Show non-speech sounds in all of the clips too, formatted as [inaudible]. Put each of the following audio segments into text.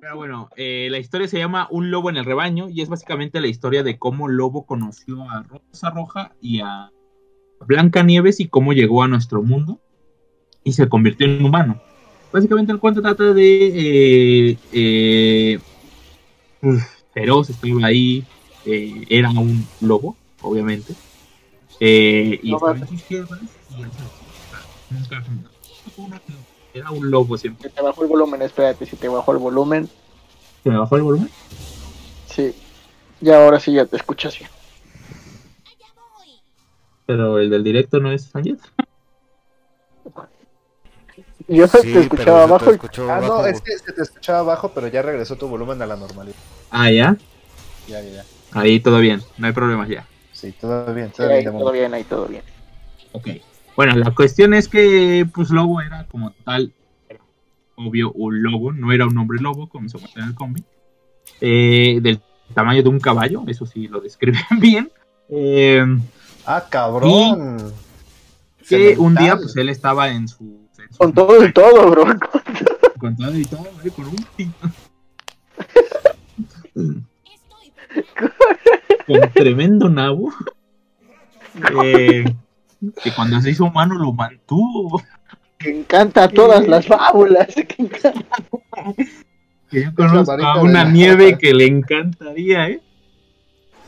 Pero bueno, eh, la historia se llama Un lobo en el rebaño y es básicamente la historia de cómo Lobo conoció a Rosa Roja y a Blanca Nieves y cómo llegó a nuestro mundo y se convirtió en humano. Básicamente el cuento trata de eh, eh, feroz, estaba ahí, eh, era un lobo, obviamente. Eh, y No, estaba en vale. sus tierras y nunca- era un lobo siempre. Se te bajó el volumen, espérate, si te bajó el volumen. ¿Se me bajó el volumen? Sí. Y ahora sí ya te escuchas bien. Pero el del directo no es Sánchez. Yo Sí, te escuchaba te abajo y escuchó Ah, no, es que se te escuchaba bajo, pero ya regresó tu volumen a la normalidad. Ah, ya. Ya, ya, ya. Ahí todo bien, no hay problemas ya. Sí, todo bien, Sí, todo ahí bien. de todo bien, ahí todo bien. Ok. Bueno, la cuestión es que, pues, Lobo era como tal, era obvio, un lobo, no era un hombre lobo, como se muestra en el cómic, eh, del tamaño de un caballo, eso sí lo describen [laughs] bien. Eh, Ah, cabrón. que un día, pues, él estaba en su. en su- Con todo y todo, bro. [laughs] con todo y todo, eh, con un pito. [laughs] con tremendo nabo. Eh, que cuando se hizo humano lo mantuvo. [laughs] Que encanta todas las fábulas. que encanta. [laughs] Que yo conozco a una la- nieve que le encantaría, ¿eh?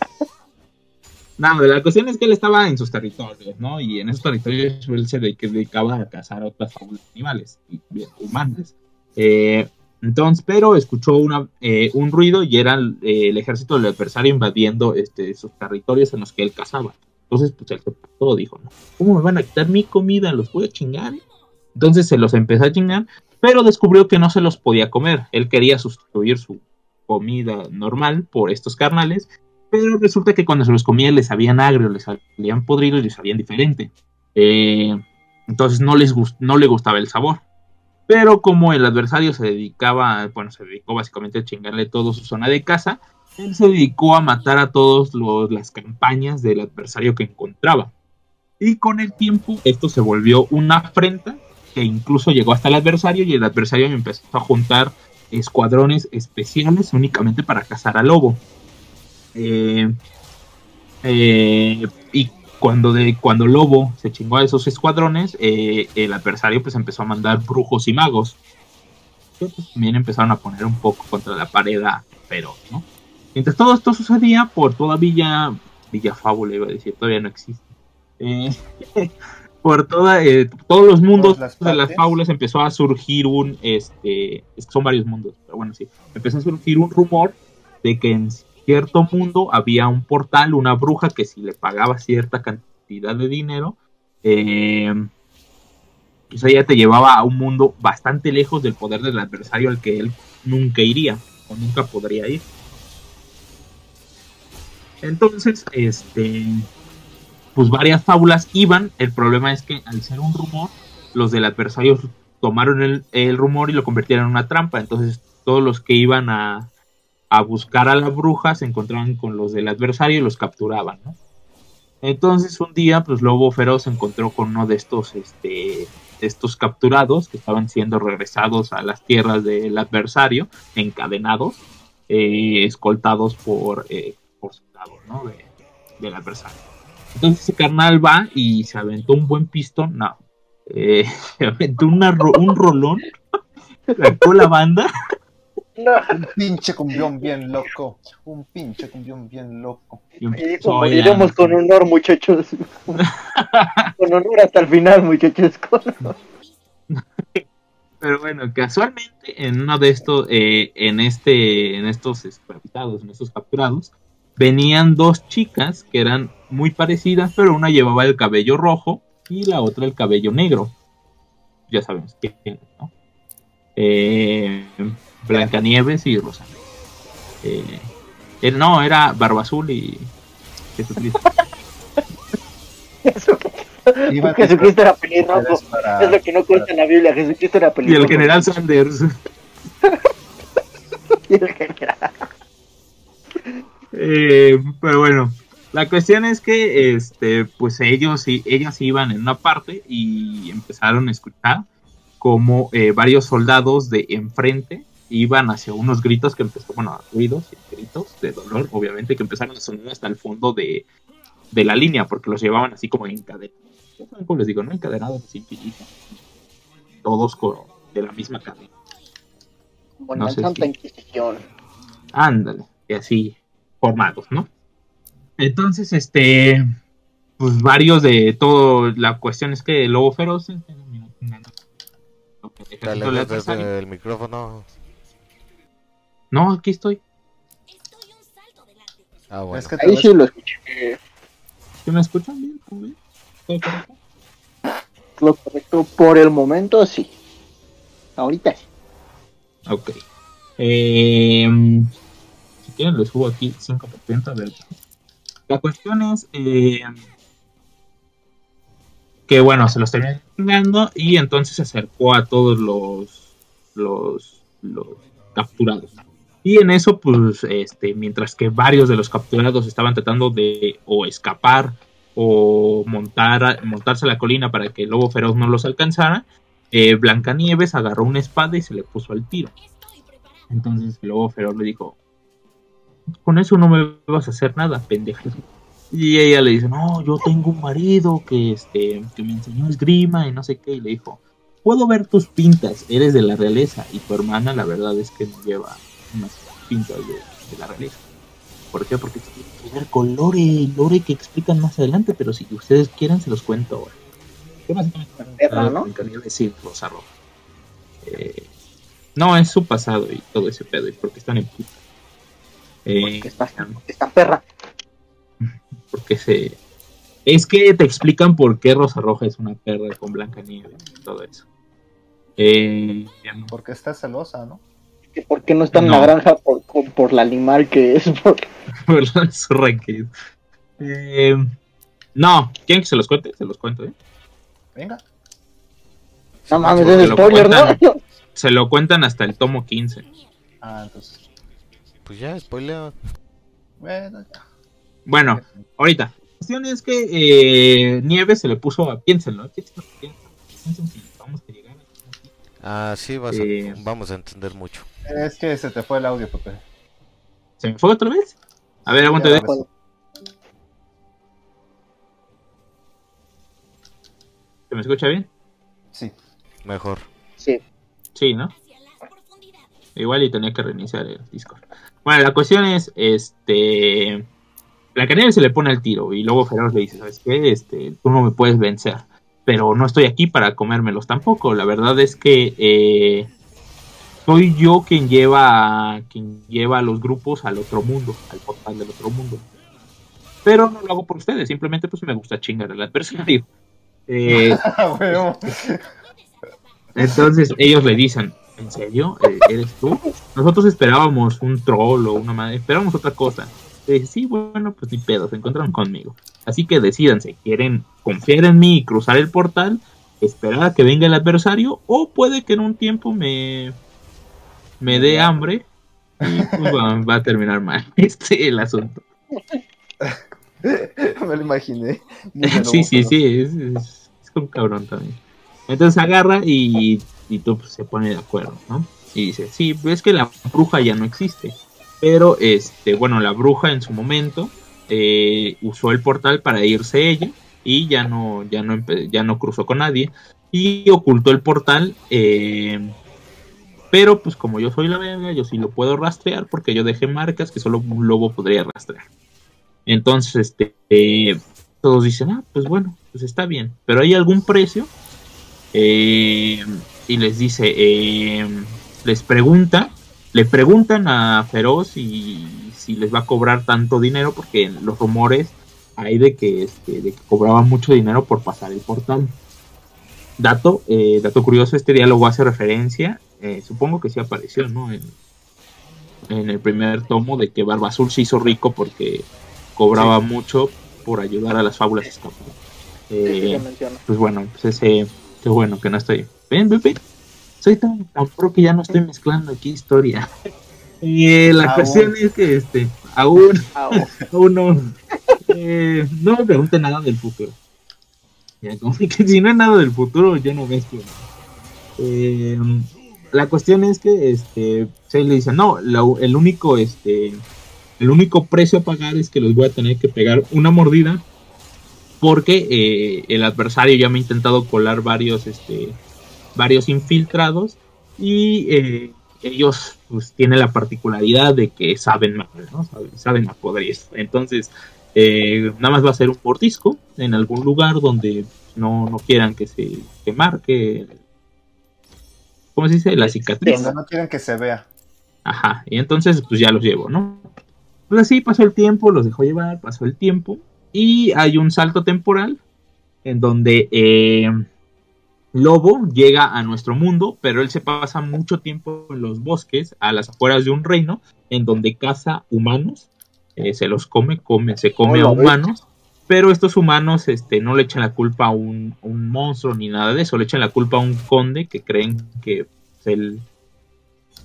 [laughs] No, la cuestión es que él estaba en sus territorios, ¿no? Y en esos territorios él se dedicaba a cazar otras fábulas animales, y bien, humanas. Eh, entonces, pero escuchó una, eh, un ruido y era el, eh, el ejército del adversario invadiendo este, sus territorios en los que él cazaba. Entonces, pues se todo dijo, ¿no? ¿Cómo me van a quitar mi comida? ¿Los voy a chingar? eh?". Entonces se los empezó a chingar pero descubrió que no se los podía comer. Él quería sustituir su comida normal por estos carnales, pero resulta que cuando se los comía les sabían agrio, les salían podridos y les sabían diferente. Eh, entonces no, les gust- no le gustaba el sabor. Pero como el adversario se dedicaba, bueno, se dedicó básicamente a chingarle toda su zona de caza, él se dedicó a matar a todas las campañas del adversario que encontraba. Y con el tiempo esto se volvió una afrenta que incluso llegó hasta el adversario y el adversario empezó a juntar escuadrones especiales únicamente para cazar al lobo. Eh, eh, y cuando, de, cuando Lobo se chingó a esos escuadrones, eh, el adversario pues empezó a mandar brujos y magos. Pues, también empezaron a poner un poco contra la pared a Feroz, ¿no? Mientras todo esto sucedía por toda Villa, Villa Fábula iba a decir, todavía no existe. Eh, [laughs] por toda, eh, todos los mundos las de las fábulas empezó a surgir un, este, es que son varios mundos, pero bueno, sí, empezó a surgir un rumor de que en cierto mundo había un portal, una bruja que si le pagaba cierta cantidad de dinero, eh, pues ella te llevaba a un mundo bastante lejos del poder del adversario al que él nunca iría o nunca podría ir. Entonces, este, pues varias fábulas iban. El problema es que al ser un rumor, los del adversario tomaron el, el rumor y lo convirtieron en una trampa. Entonces, todos los que iban a, a buscar a la bruja se encontraban con los del adversario y los capturaban. Entonces, un día, pues Lobo Feroz se encontró con uno de estos, este, estos capturados que estaban siendo regresados a las tierras del adversario, encadenados, eh, escoltados por, eh, De- del adversario. Entonces ese carnal va y se aventó un buen pistón, no, eh, [laughs] se aventó una ro- un rolón, [laughs] sacó la banda, No. Un pinche cumbión bien loco. Un pinche cumbión bien loco. y como bailar. diremos con honor, muchachos. [laughs] con honor hasta el final, muchachos. Pero bueno, casualmente en uno de estos, eh, en este, en estos esclavizados, en estos capturados, venían dos chicas que eran muy parecidas, pero una llevaba el cabello rojo y la otra el cabello negro. Ya sabemos quién, ¿no? Eh, Blancanieves y Rosa. Eh, él no, era Barba Azul y Jesucristo. [laughs] Iba Jesucristo era pelirrojo. Para- Es lo que no cuenta en la Biblia. Jesucristo era y pelirrojo. el general Sanders. [laughs] Y el general. Eh, pero bueno, la cuestión es que este, pues ellos y ellas iban en una parte y empezaron a escuchar como eh, varios soldados de enfrente iban hacia unos gritos que empezó, bueno, ruidos y gritos de dolor, obviamente, que empezaron a sonar hasta el fondo de, de la línea, porque los llevaban así como encadenados. ¿Cómo les digo? ¿No? Encadenados así. Todos con, de la misma cadena. En No sé Santa si- Inquisición. Ándale, y así formados, ¿no? Entonces, este, pues varios de todo, la cuestión es que el lobo feroz que el Dale micrófono. No, aquí estoy. Ah, bueno. Es que Ahí sí lo escuché. ¿Sí me escuchan bien? ¿Todo bien? ¿Todo correcto? Lo correcto por el momento, sí. Ahorita sí. Ok. Eh, quieren, les subo aquí 5% del. La cuestión es eh, que, bueno, se los terminan chingando y entonces se acercó a todos los, los, los capturados. Y en eso, pues, este, mientras que varios de los capturados estaban tratando de o escapar o montar, montarse a la colina para que el lobo feroz no los alcanzara, eh, Blancanieves agarró una espada y se le puso al tiro. Entonces el lobo feroz le dijo, con eso no me vas a hacer nada, pendeja. Y ella le dice, no, yo tengo un marido que, este, que me enseñó esgrima y no sé qué. Y le dijo, puedo ver tus pintas, eres de la realeza. Y tu hermana la verdad es que no lleva unas pintas de, de la realeza. ¿Por qué? Porque tiene que ver con Lore, Lore que explican más adelante, pero si ustedes quieren se los cuento ahora. Perra, Ah, ¿no? Sí, Rosa Roja. Eh, no, es su pasado y todo ese pedo, y porque están en puta. Eh, Porque está, está perra. porque se. Es que te explican por qué Rosa Roja es una perra con Blancanieves y todo eso. Eh, Porque está celosa, ¿no? Que ¿Por qué no está en No. la granja por, por, por la animal que es? Por... [laughs] por la zorra que es. Eh, no, ¿quieren que se los cuente? Se los cuento, ¿eh? Venga. No mames, porque es lo spoiler, cuentan. ¿no? Se lo cuentan hasta el tomo 15. Ah, entonces. Pues ya, spoilea. Bueno, ya. Bueno, ahorita. La cuestión es que eh, Nieves se le puso a. Piénsenlo, piénsenlo, piénsenlo. Piensen si vamos a llegar. Ah, sí, vas a- Eh. vamos a entender mucho. Es que se te fue el audio, Pepe. ¿Se me fue otra vez? A ver, aguanta. De- sí. ¿Se me escucha bien? Sí. Mejor. Sí. Sí, ¿no? Igual y tenía que reiniciar el Discord. Bueno, la cuestión es, este... La canela se le pone al tiro y luego Feroz le dice, ¿sabes qué? Este, tú no me puedes vencer, pero no estoy aquí para comérmelos tampoco. La verdad es que eh, soy yo quien lleva, a- quien lleva a los grupos al otro mundo, al portal del otro mundo. Pero no lo hago por ustedes, simplemente pues me gusta chingar al adversario. [laughs] Eh, [laughs] Ah, entonces ellos le dicen, ¿en serio? Eh, ¿Eres tú? Nosotros esperábamos un troll o una madre, esperábamos otra cosa. Sí, bueno, pues ni pedo, se encuentran conmigo. Así que decidanse, ¿quieren confiar en mí y cruzar el portal? Esperar a que venga el adversario o puede que en un tiempo me, me dé hambre y pues, va, va a terminar mal [laughs] este el asunto. [laughs] Me lo imaginé. [laughs] Sí, sí, sí, es, es, es un cabrón también. Entonces agarra y, y tú pues, se pone de acuerdo, ¿no? Y dice, sí, es que la bruja ya no existe. Pero, este, bueno, la bruja en su momento eh, usó el portal para irse ella y ya no, ya no, ya no cruzó con nadie y ocultó el portal. eh, pero, pues como yo soy la verga, yo sí lo puedo rastrear porque yo dejé marcas que solo un lobo podría rastrear. Entonces, este, eh, todos dicen, ah, pues bueno, pues está bien, pero hay algún precio. Eh, y les dice, eh, les pregunta, le preguntan a Feroz y si les va a cobrar tanto dinero, porque los rumores hay de que, este, de que cobraba mucho dinero por pasar el portal. Dato, eh, dato curioso, este diálogo hace referencia, eh, supongo que sí apareció, ¿no? En, en el primer tomo de que Barba Azul se hizo rico porque cobraba mucho por ayudar a las fábulas escapadas. Sí, sí, Eh, pues bueno, pues ese, qué bueno que no estoy. Ven, ven, ven. Soy tan, tan pro que ya no estoy mezclando aquí historia. [laughs] Y eh, la Aún. cuestión es que este, aún, Ah, [laughs] aún no, eh, no me pregunten nada del futuro. Ya, como que si no es nada del futuro, yo no mezclo. Eh, la cuestión es que este se le dice, no, la- el único este el único precio a pagar es que les voy a tener que pegar una mordida porque eh, el adversario ya me ha intentado colar varios este varios infiltrados y eh, ellos pues tienen la particularidad de que saben mal, ¿no? Saben, saben a. Entonces, eh, nada más va a ser un mordisco en algún lugar donde no, no quieran que se que marque ¿cómo se dice? la cicatriz. Donde no quieren que se vea. Ajá, y entonces pues ya los llevo, ¿no? Pues así pasó el tiempo, los dejó llevar, pasó el tiempo, y hay un salto temporal en donde eh, Lobo llega a nuestro mundo, pero él se pasa mucho tiempo en los bosques, a las afueras de un reino, en donde caza humanos, eh, se los come, come, se come Hola, a humanos, pero estos humanos este, no le echan la culpa a un, monstruo ni nada de eso, le echan la culpa a un conde que creen que él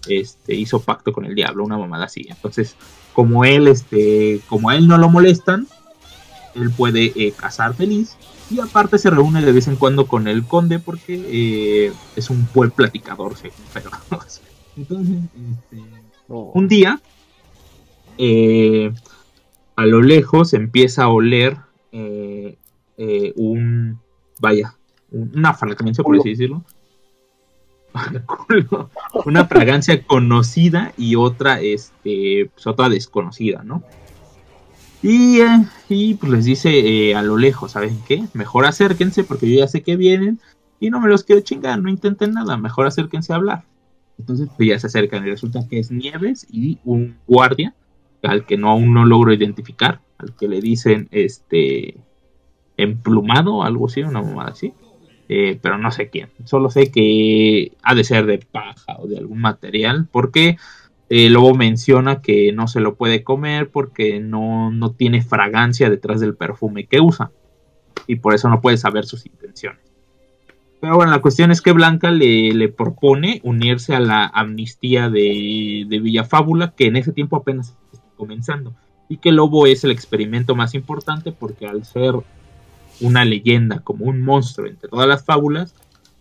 este, hizo pacto con el diablo, una mamada así. Entonces, como él, este, como a él no lo molestan, él puede eh, cazar feliz. Y aparte se reúne de vez en cuando con el conde porque eh, es un buen platicador, según Feroz. [laughs] Entonces, este, un día, eh, a lo lejos empieza a oler eh, un, vaya, un- una fragancia, por así decirlo. [laughs] Una fragancia conocida y otra, este, pues otra desconocida, ¿no? Y, eh, y, pues les dice eh, a lo lejos, ¿saben qué? Mejor acérquense porque yo ya sé que vienen y no me los quiero chingar, no intenten nada, mejor acérquense a hablar. Entonces pues ya se acercan y resulta que es Nieves y un guardia al que no aún no logro identificar, al que le dicen este emplumado, algo así, una mamada así. Eh, pero no sé quién. Solo sé que ha de ser de paja o de algún material, porque eh, Lobo menciona que no se lo puede comer porque no, no tiene fragancia detrás del perfume que usa. Y por eso no puede saber sus intenciones. Pero bueno, la cuestión es que Blanca le, le propone unirse a la amnistía de, de Villafábula, que en ese tiempo apenas está comenzando. Y que Lobo es el experimento más importante porque al ser una leyenda como un monstruo entre todas las fábulas,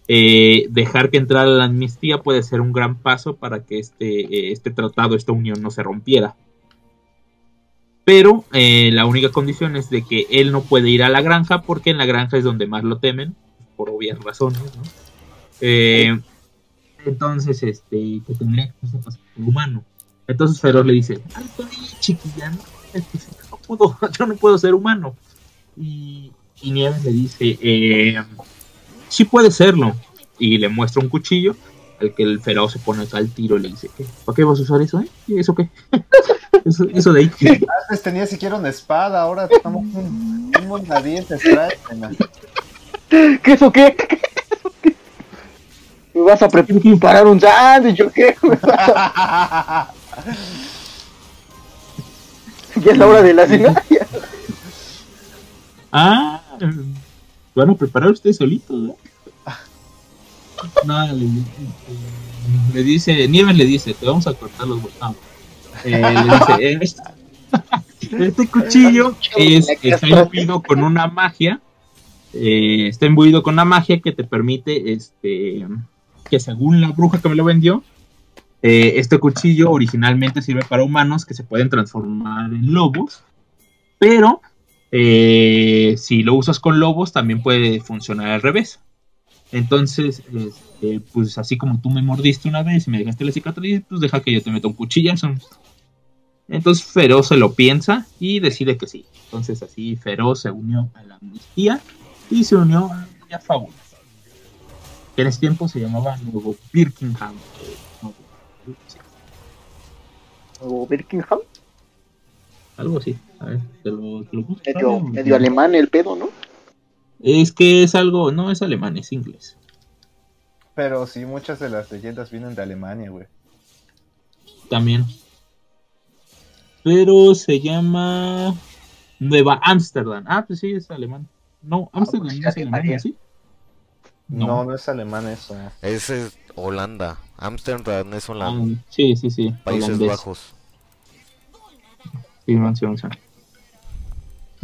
eh, dejar que entrara la amnistía puede ser un gran paso para que este, eh, este tratado, esta unión no se rompiera. Pero eh, la única condición es de que él no puede ir a la granja porque en la granja es donde más lo temen, por obvias razones, ¿no? Eh, entonces, este, que tendría que por humano. Entonces Feroz le dice, no, este, no puedo, [laughs] yo no puedo ser humano. Y, y Nieves le dice, eh, sí puede serlo. Y le muestra un cuchillo al que el feroz se pone al tiro y le dice, ¿qué? ¿para qué vas a usar eso, eh? ¿Y ¿Eso qué? [laughs] eso, eso de ahí. ¿qué? [laughs] Antes tenía siquiera una espada, ahora estamos un, un mondadientes, tráetela. ¿Qué eso qué? ¿Qué eso qué? ¿Me vas a preparar un sándwich o qué? [laughs] Ya es la hora de la cena. Ah, van a preparar ustedes solitos, ¿no? No, le, le dice, Nieves le dice, te vamos a cortar los botones. Eh, le dice, "Eh, este cuchillo es, está imbuido con una magia. eh, está imbuido con una magia que te permite, este, que según la bruja que me lo vendió, eh, este cuchillo originalmente sirve para humanos que se pueden transformar en lobos, pero eh, si lo usas con lobos también puede funcionar al revés. Entonces, este, pues así como tú me mordiste una vez y me dejaste la cicatriz, pues deja que yo te meta un cuchillazo. Entonces Feroz se lo piensa y decide que sí. Entonces así Feroz se unió a la amnistía y se unió a la fábula. Que en ese tiempo se llamaba Nuevo Birkenham. Nuevo- sí, ¿O Birkenham? Algo así. A ver, te lo, te lo busco. Medio, medio alemán el pedo, ¿no? Es que es algo, no es alemán, es inglés. Pero sí, muchas de las leyendas vienen de Alemania, güey. También. Pero se llama Nueva Ámsterdam. Ah, pues sí, es alemán. No, Ámsterdam pues, no es Alemania. Alemania, ¿sí? No, no, es alemán eso. Ese es Holanda. Amsterdam es Ah, Holanda. sí, sí, sí. Países holandés. Bajos. Sí, mención, sí.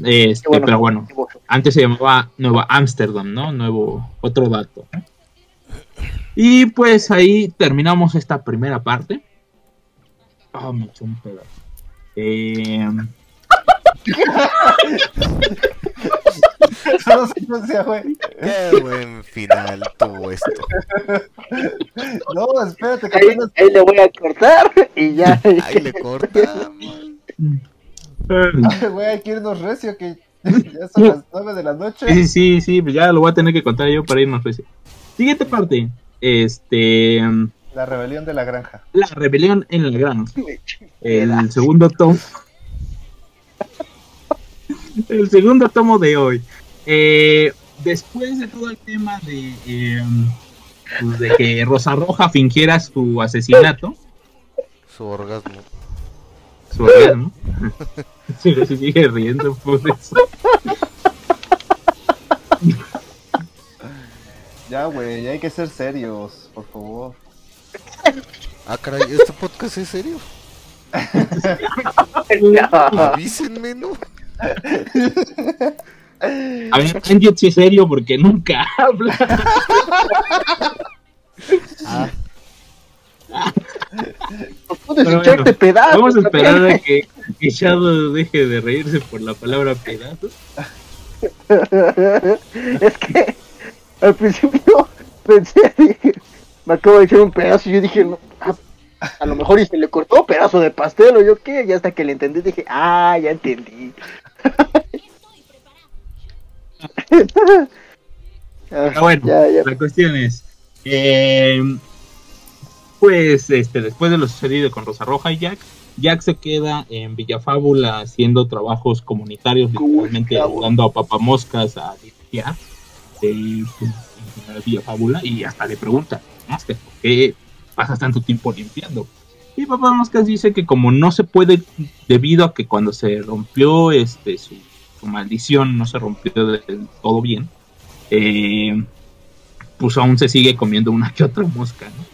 Este, bueno. pero bueno, antes se llamaba Nueva Ámsterdam, ¿no? Nuevo, otro dato. Y pues ahí terminamos esta primera parte. Ah, me echó un pedazo. Eh, [laughs] No sé cómo sea, güey. Qué buen final tuvo esto. No, espérate, que Ahí, apenas. ahí le voy a cortar y ya. Ahí le cortamos. eh, [laughs] [laughs] Güey, hay que irnos recio, que [laughs] ya son las 9 de la noche. sí, sí, sí, pues ya lo voy a tener que contar yo para irnos. pues. Siguiente parte. Este. La rebelión de la granja. La rebelión en la granja. [laughs] El segundo tomo. el segundo tomo de hoy. Eh, después de todo el tema de, eh, pues, de que Rosa Roja fingiera su asesinato, Su orgasmo. su orgasmo. Sí, [laughs] se sigue riendo por eso. Ya, güey, hay que ser serios, por favor. Ah, caray, ¿este podcast es serio? Ah, [laughs] Avísenme, ¿no? A ver, Angie sí es serio porque nunca habla. Ah, puedes Pero echarte bueno, pedazos. Vamos a esperar a que, que Shadow deje de reírse por la palabra pedazos. [laughs] es que al principio pensé, dije, me acabo de echar un pedazo y yo dije, no, ah, a lo mejor y se le cortó pedazo de pastel o yo qué, y hasta que le entendí dije, ah, ya entendí. Ah, [laughs] Ah, bueno, ya, ya. la cuestión es, eh, pues, este, después de lo sucedido con Rosa Roja y Jack, Jack se queda en Villafábula haciendo trabajos comunitarios, literalmente ayudando a papamoscas a limpiar Villafábula y hasta le pregunta, ¿por qué pasas tanto tiempo limpiando? Y Papamoscas dice que como no se puede, debido a que cuando se rompió este su, su maldición, no se rompió del todo bien, eh, pues aún se sigue comiendo una que otra mosca, ¿no?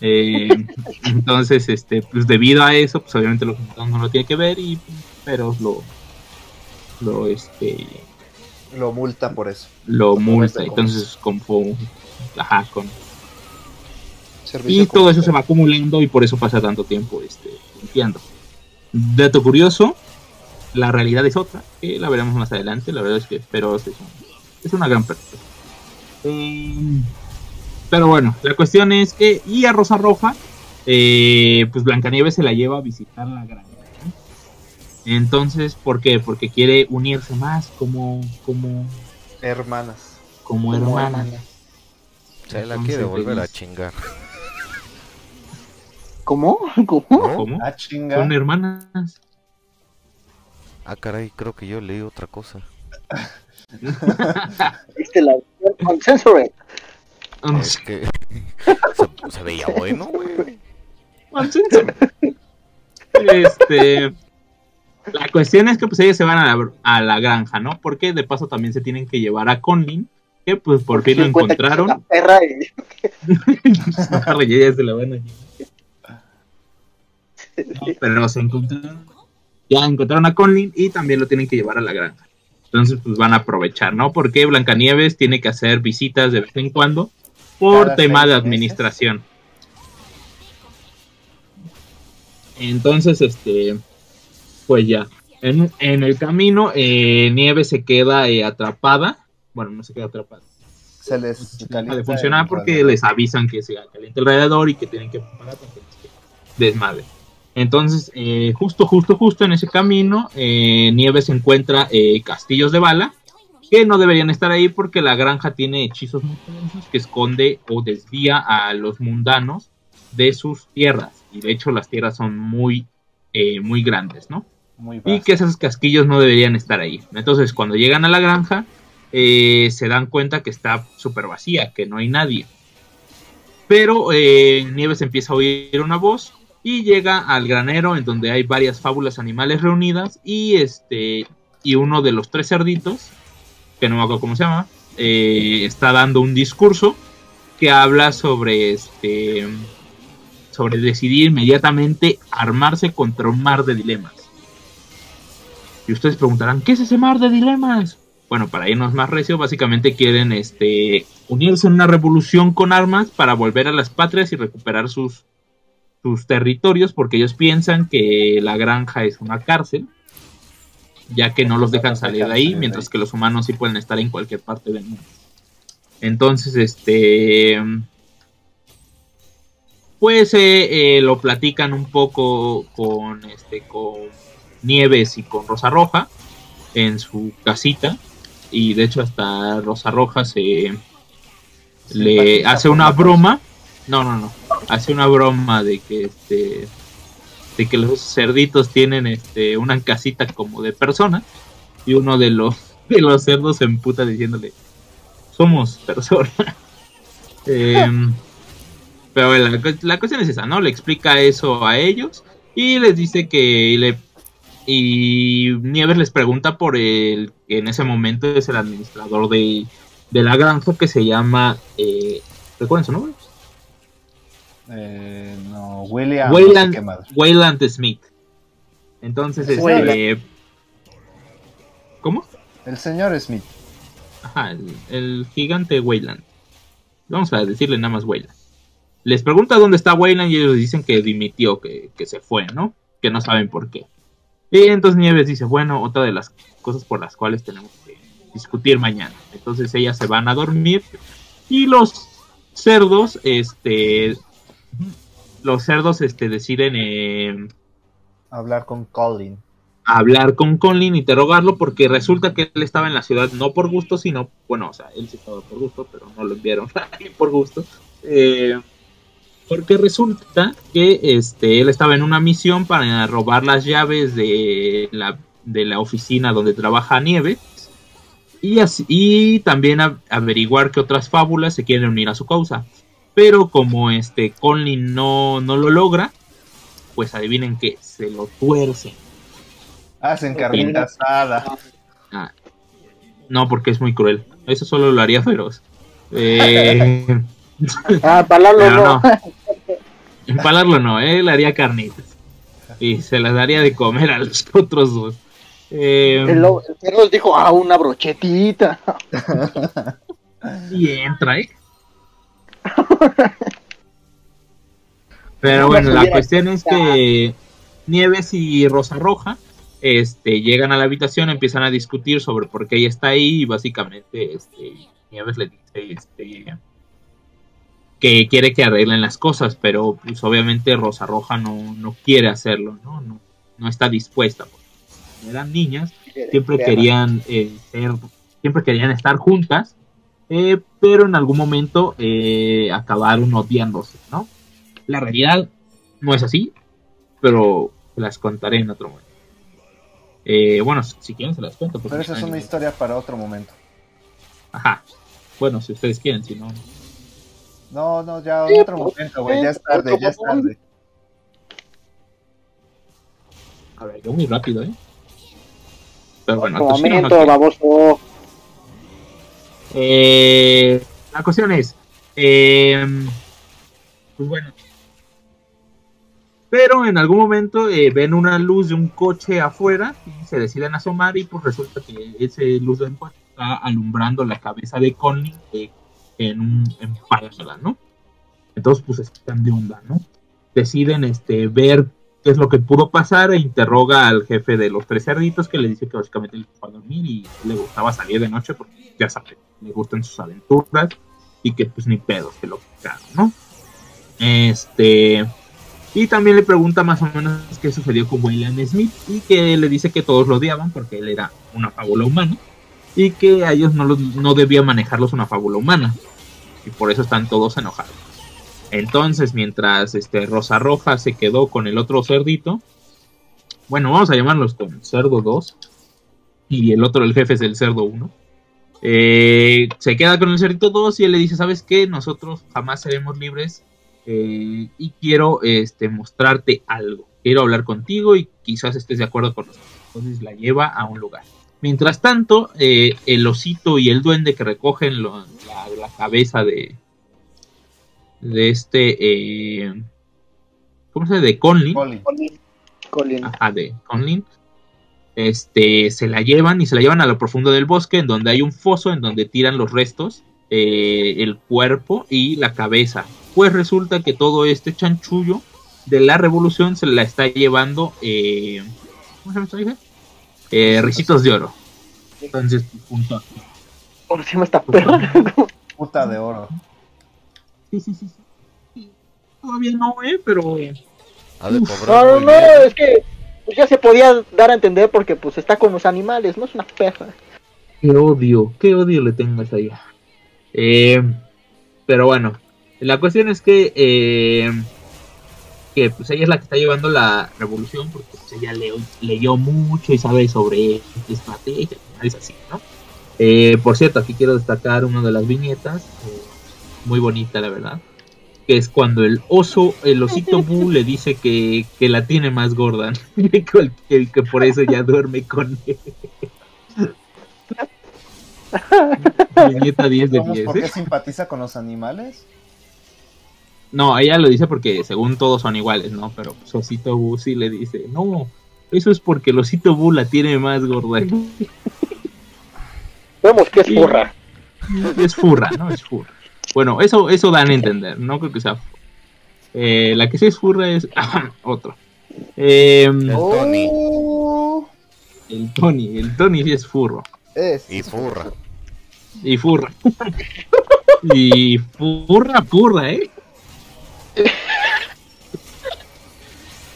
Eh, [laughs] entonces, este, pues debido a eso, pues obviamente los no lo tienen que ver, y pero lo, lo, este, Lo multan por eso. lo Como multa, este, entonces como, ajá, con, Servicio y todo eso se va acumulando y por eso pasa tanto tiempo, este, limpiando. Dato curioso, la realidad es otra, que la veremos más adelante, la verdad es que espero es, un- es una gran persona. Eh, pero bueno, la cuestión es que, y a Rosa Roja, eh, pues Blancanieves se la lleva a visitar la granja. Entonces, ¿por qué? Porque quiere unirse más como, como, Hermanas. como hermana. se la quiere volver a ellos chingar. ¿Cómo? [laughs] ¿Cómo? ¿Cómo? Ah, chinga. Son hermanas. Ah, caray, creo que yo leí otra cosa. [laughs] Viste la. Es que [laughs] se, se veía bueno, güey. Este. La cuestión es que pues ellos se van a la, a la granja, ¿no? Porque de paso también se tienen que llevar a Conlin, que pues por fin lo encontraron. perra y- Ahora ya ya se la van a llevar. No, pero se encontraron. Ya encontraron a Conlin y también lo tienen que llevar a la granja. Entonces, pues van a aprovechar, ¿no? Porque Blancanieves tiene que hacer visitas de vez en cuando por tema de meses. administración. Entonces, este, pues ya. En, en el camino, eh, Nieve se queda eh, atrapada. Bueno, no se queda atrapada. Se les calienta de funcionar el porque les avisan que se calienta alrededor y que tienen que preparar para que desmadre. Entonces, eh, justo, justo, justo en ese camino, eh, Nieves encuentra eh, castillos de bala que no deberían estar ahí porque la granja tiene hechizos muy poderosos que esconde o desvía a los mundanos de sus tierras. Y de hecho las tierras son muy, eh, muy grandes, ¿no? Muy y que esos casquillos no deberían estar ahí. Entonces, cuando llegan a la granja, eh, se dan cuenta que está súper vacía, que no hay nadie. Pero eh, Nieves empieza a oír una voz y llega al granero en donde hay varias fábulas animales reunidas y este y uno de los tres cerditos, que no me acuerdo cómo se llama, eh, está dando un discurso que habla sobre este sobre decidir inmediatamente armarse contra un mar de dilemas. Y ustedes preguntarán, ¿qué es ese mar de dilemas? bueno, para irnos más recio, básicamente quieren este, unirse en una revolución con armas para volver a las patrias y recuperar sus, sus territorios, porque ellos piensan que la granja es una cárcel, ya que no los dejan salir de ahí, mientras que los humanos sí pueden estar en cualquier parte del mundo. Entonces, este, pues eh, eh, lo platican un poco con, este, con Nieves y con Rosa Roja en su casita y de hecho hasta Rosa Roja se le hace una broma. No, no, no. Hace una broma de que este de que los cerditos tienen este una casita como de personas y uno de los [laughs] de los cerdos se emputa diciéndole somos personas. [laughs] Em, pero la, la cuestión es esa, ¿no? Le explica eso a ellos y les dice que y Nieves les pregunta por el que en ese momento es el administrador de, la granja que se llama. Eh, ¿Recuerdan su nombre? Eh, no, William. Wayland, Smith. Entonces, este. ¿Cómo? El señor Smith. Ajá, el, gigante Wayland. Vamos a decirle nada más Wayland. Les pregunta dónde está Wayland y ellos dicen que dimitió, que, que se fue, ¿no? Que no saben por qué. Y entonces Nieves dice, bueno, otra de las cosas por las cuales tenemos que discutir mañana. Entonces ellas se van a dormir y los cerdos, este, los cerdos, este, deciden eh, hablar con Colin. Hablar con Colin, interrogarlo, porque resulta que él estaba en la ciudad no por gusto, sino, bueno, o sea, él sí estaba por gusto, pero no lo enviaron [laughs] por gusto. Eh, porque resulta que este, él estaba en una misión para robar las llaves de la, de la oficina donde trabaja Nieves y, así, y también averiguar qué otras fábulas se quieren unir a su causa. Pero como este Conlin no, no lo logra, pues adivinen que se lo tuercen. Hacen carnita asada. Ah, no, porque es muy cruel. Eso solo lo haría feroz. Eh, ah, para no. Empalarlo no, él haría carnitas. Y se las daría de comer a los otros dos. Eh, el, el dijo, ah, una brochetita. [laughs] y entra, ¿eh? Pero bueno, la cuestión es que Nieves y Rosa Roja este, llegan a la habitación, empiezan a discutir sobre por qué ella está ahí y básicamente este, Nieves le dice, este, que quiere que arreglen las cosas, pero pues obviamente Rosa Roja no, no quiere hacerlo, ¿no? ¿no? No está dispuesta. Eran niñas, siempre querían eh, ser, siempre querían estar juntas, eh, pero en algún momento eh, acabaron odiándose, ¿no? La realidad no es así, pero las contaré en otro momento. bueno, si quieren se las cuento. Pero esa es una historia para otro momento. Ajá. Bueno, si ustedes quieren, si no. No, no, ya en otro pues, momento, güey. Ya es tarde, ya es tarde. A ver, yo muy rápido, ¿eh? Pero bueno, otro momento, baboso. Eh, la cuestión es, eh, pues bueno, pero en algún momento eh, ven una luz de un coche afuera y se deciden asomar y pues resulta que ese luz de coche está alumbrando la cabeza de Connie eh, en un en ¿no? Entonces, pues están de onda, ¿no? Deciden este, ver qué es lo que pudo pasar e interroga al jefe de los tres cerditos que le dice que básicamente le fue a dormir y le gustaba salir de noche porque ya sabe, le gustan sus aventuras y que pues ni pedos que lo quitaron, ¿no? Este y también le pregunta más o menos qué sucedió con William Smith y que le dice que todos lo odiaban porque él era una fábula humana y que a ellos no, no debía manejarlos una fábula humana y por eso están todos enojados. Entonces, mientras este Rosa Roja se quedó con el otro cerdito, bueno, vamos a llamarlos con Cerdo 2 y el otro, el jefe es el Cerdo 1. Eh, se queda con el cerdito 2 y él le dice, ¿sabes qué? Nosotros jamás seremos libres eh, y quiero este, mostrarte algo. Quiero hablar contigo y quizás estés de acuerdo con nosotros. Entonces la lleva a un lugar. Mientras tanto, eh, el osito y el duende que recogen la, cabeza de, de este, eh, ¿cómo se llama? De Conlin. Colin. Ajá, de Conlin. Este, se la llevan y se la llevan a lo profundo del bosque, en donde hay un foso en donde tiran los restos, eh, el cuerpo y la cabeza. Pues resulta que todo este chanchullo de la revolución se la está llevando, eh, ¿cómo se llama? Eh, Ricitos de Oro. Entonces, junto a... ¿Cómo se llama esta perra? [laughs] Puta de oro. Sí, sí, sí, sí. Todavía no, eh, pero... Ha de No, no, no, es que ya se podía dar a entender porque pues está con los animales, no es una perra. Qué odio, qué odio le tengo a esa hija. Eh, pero bueno, la cuestión es que, eh, que pues ella es la que está llevando la revolución porque pues, ella leyó mucho y sabe sobre estrategia, es así, ¿no? Eh, por cierto, aquí quiero destacar una de las viñetas, muy bonita la verdad, que es cuando el oso, el osito [laughs] Bu le dice que, que la tiene más gorda, [laughs] que, que- que por eso ya duerme con él. [laughs] Viñeta 10 de ¿Cómo? 10. ¿Por qué ¿eh? simpatiza con los animales? No, ella lo dice porque según todos son iguales, ¿no? Pero pues, Osito Bu sí le dice, no, eso es porque el Osito Bu la tiene más gorda. Vemos que es Sí. burra. es furra, ¿no? Es furra. Bueno, eso, eso dan a entender, no creo que sea furra. Eh, la que sí es furra es [laughs] otro. Eh, El Tony. Oh, el Tony, el Tony sí es furro. es. Y furra. Y furra. [laughs] y furra, furra, ¿eh?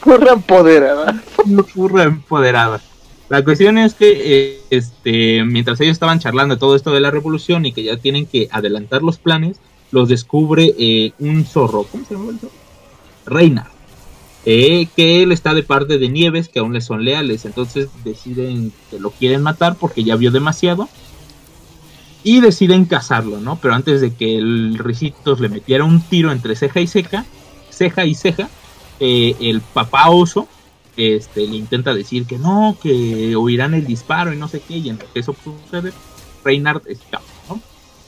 Burra empoderada. Furra empoderada. La cuestión es que eh, este, mientras ellos estaban charlando de todo esto de la revolución y que ya tienen que adelantar los planes, los descubre eh, un zorro. ¿Cómo se llama el zorro? Reina. Eh, que él está de parte de Nieves, que aún le son leales. Entonces deciden que lo quieren matar porque ya vio demasiado. Y deciden cazarlo, ¿no? Pero antes de que el Ricitos le metiera un tiro entre ceja y ceja, ceja y ceja, eh, el papá oso este, le intenta decir que no, que oirán el disparo y no sé qué, y en lo que eso sucede, Reinhardt escapa.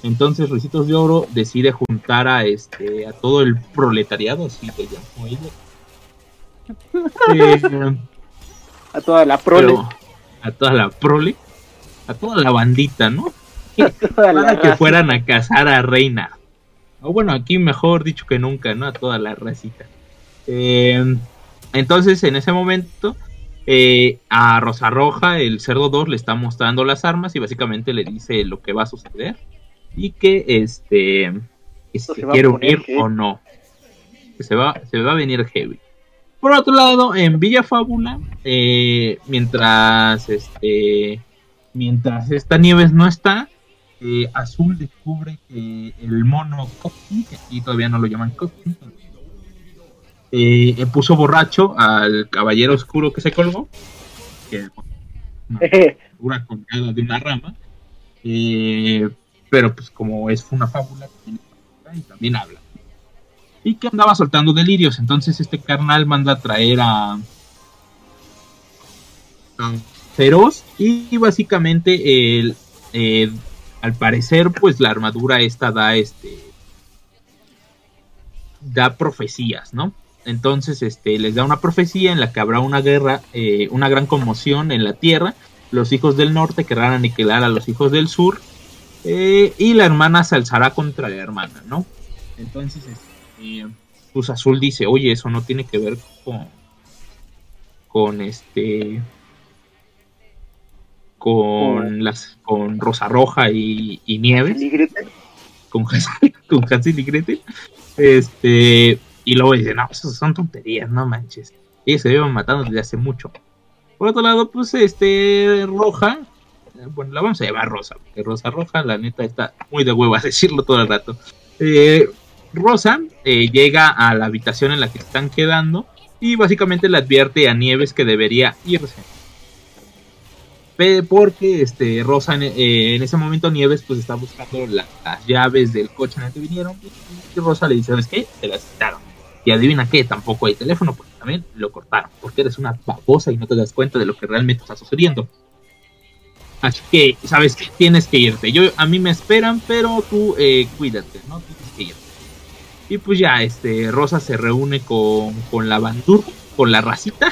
Entonces Ricitos de Oro decide juntar a este a todo el proletariado, así que llamó ella. [laughs] Eh, A toda la prole. pero a toda la prole, a toda la bandita, ¿no? [laughs] Para que fueran a cazar a Reina. O bueno, aquí mejor dicho que nunca, ¿no? A toda la racita. Eh, entonces, en ese momento, eh, a Rosa Roja, el cerdo 2, le está mostrando las armas y básicamente le dice lo que va a suceder. Y que este a quiere unir heavy. o no. Que se va, se va a venir heavy. Por otro lado, en Villa Fábula, eh, mientras este mientras esta Nieves no está, eh, Azul descubre que el mono Coqui, que aquí todavía no lo llaman Coqui, eh, puso borracho al caballero oscuro que se colgó, que [laughs] una figura colgada de una rama, eh, pero pues como es una fábula, y también habla. Y que andaba soltando delirios, entonces este carnal manda a traer a, a Feroz y básicamente el, eh, al parecer pues la armadura esta da este da profecías, ¿no? Entonces este les da una profecía en la que habrá una guerra, eh, una gran conmoción en la tierra, los hijos del norte querrán aniquilar a los hijos del sur eh, y la hermana se alzará contra la hermana, ¿no? Entonces este, pues Azul dice, oye, eso no tiene que ver con con este con las con Rosa Roja y, y Nieves Y Gretel. con Hansel, [laughs] con Hansel y Gretel este y luego dice no pues, son tonterías no manches ellos se llevan matando desde hace mucho por otro lado pues este Roja eh, bueno la vamos a llamar Rosa porque Rosa Roja la neta está muy de hueva [laughs] decirlo todo el rato. Eh, Rosa eh, llega a la habitación en la que están quedando y básicamente le advierte a Nieves que debería irse. Porque este Rosa en, eh, en ese momento Nieves pues está buscando la- las llaves del coche en el que vinieron y Rosa le dice ¿sabes qué? te las quitaron y adivina qué tampoco hay teléfono porque también lo cortaron porque eres una babosa y no te das cuenta de lo que realmente está sucediendo así que sabes que tienes que irte yo a mí me esperan pero tú eh, cuídate no tienes que irte y pues ya este Rosa se reúne con, con la bandurra con la racita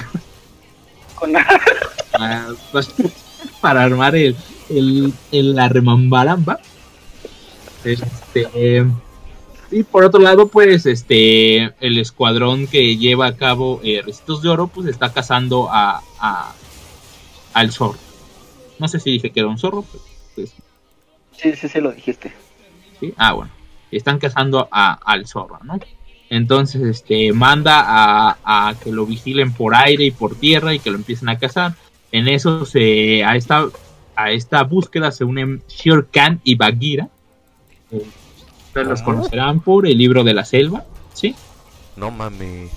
Con la... para, [laughs] para armar el, el, el- la remambaramba. Este, y por otro lado, pues, este, el escuadrón que lleva a cabo eh, Recitos de Oro, pues está cazando a, a- al zorro. No sé si dije que era un zorro, pero, pues, Sí, sí, sí, lo dijiste. ¿sí? Ah, bueno. Están cazando a- al zorro, ¿no? Entonces, este, manda a, a que lo vigilen por aire y por tierra y que lo empiecen a cazar. En eso, se, a, esta, a esta búsqueda se unen Shere Khan y Bagheera. Eh, los Ah. conocerán por el libro de la selva, ¿sí? No mames.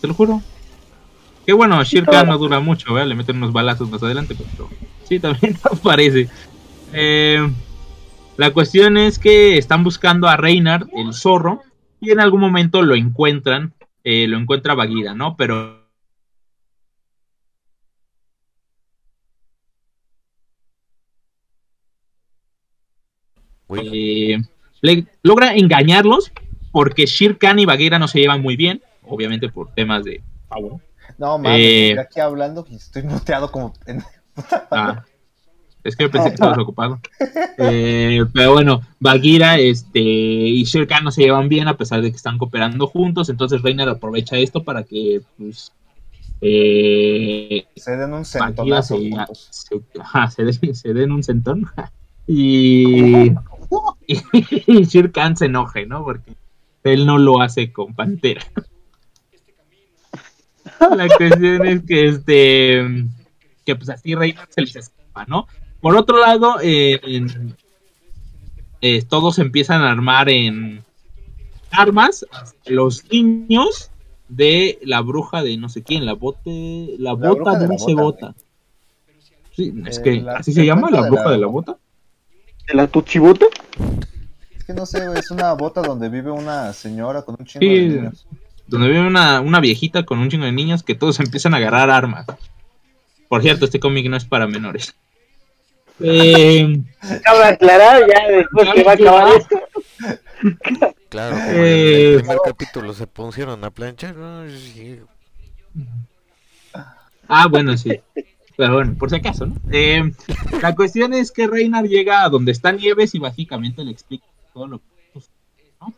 Te lo juro. Qué bueno, Shere Khan no dura mucho, ¿verdad? Le meten unos balazos más adelante, pero sí, [laughs] también aparece. Eh, la cuestión es que están buscando a Reynard, el zorro, y en algún momento lo encuentran, eh, lo encuentra Bagheera, ¿no? Pero eh, le- logra engañarlos porque Shere Khan y Bagheera no se llevan muy bien, obviamente por temas de power. No, mames, Eh. estoy aquí hablando y estoy muteado como... Ah, es que yo pensé que estabas ocupado. Eh, pero bueno, Bagheera este, y Shere Khan no se llevan bien a pesar de que están cooperando juntos. Entonces Reiner aprovecha esto para que pues, eh, Se den un centonazo se, juntos. se- ajá, se den, [laughs] se den un centón. [laughs] y, [laughs] y Shere Khan se enoje, ¿no? Porque él no lo hace con Pantera. La cuestión es que este que pues así Reina se les escapa, ¿no? Por otro lado, eh, en- eh, todos empiezan a armar en armas los niños de la bruja de no sé quién, la bote, la, La bota de la dulce bota, bota. Sí, es Eh, que la- así ¿te se llama, la de bruja la- de la bota. ¿De la Tuchibota? Es que no sé, es una bota donde vive una señora con un chingo Sí, de niños. Donde vive una, una viejita con un chingo de niños que todos [laughs] empiezan a agarrar armas. Por cierto, este cómic no es para menores. Eh, [laughs] aclarar ya después que va a acabar esto. claro, [laughs] como Eh, en el primer capítulo se pusieron a planchar. ¿no? Sí. ah, bueno, sí. Pero bueno, por si acaso, ¿no? Eh, la cuestión es que Reinar llega a donde está Nieves y básicamente le explica todo lo que ¿no?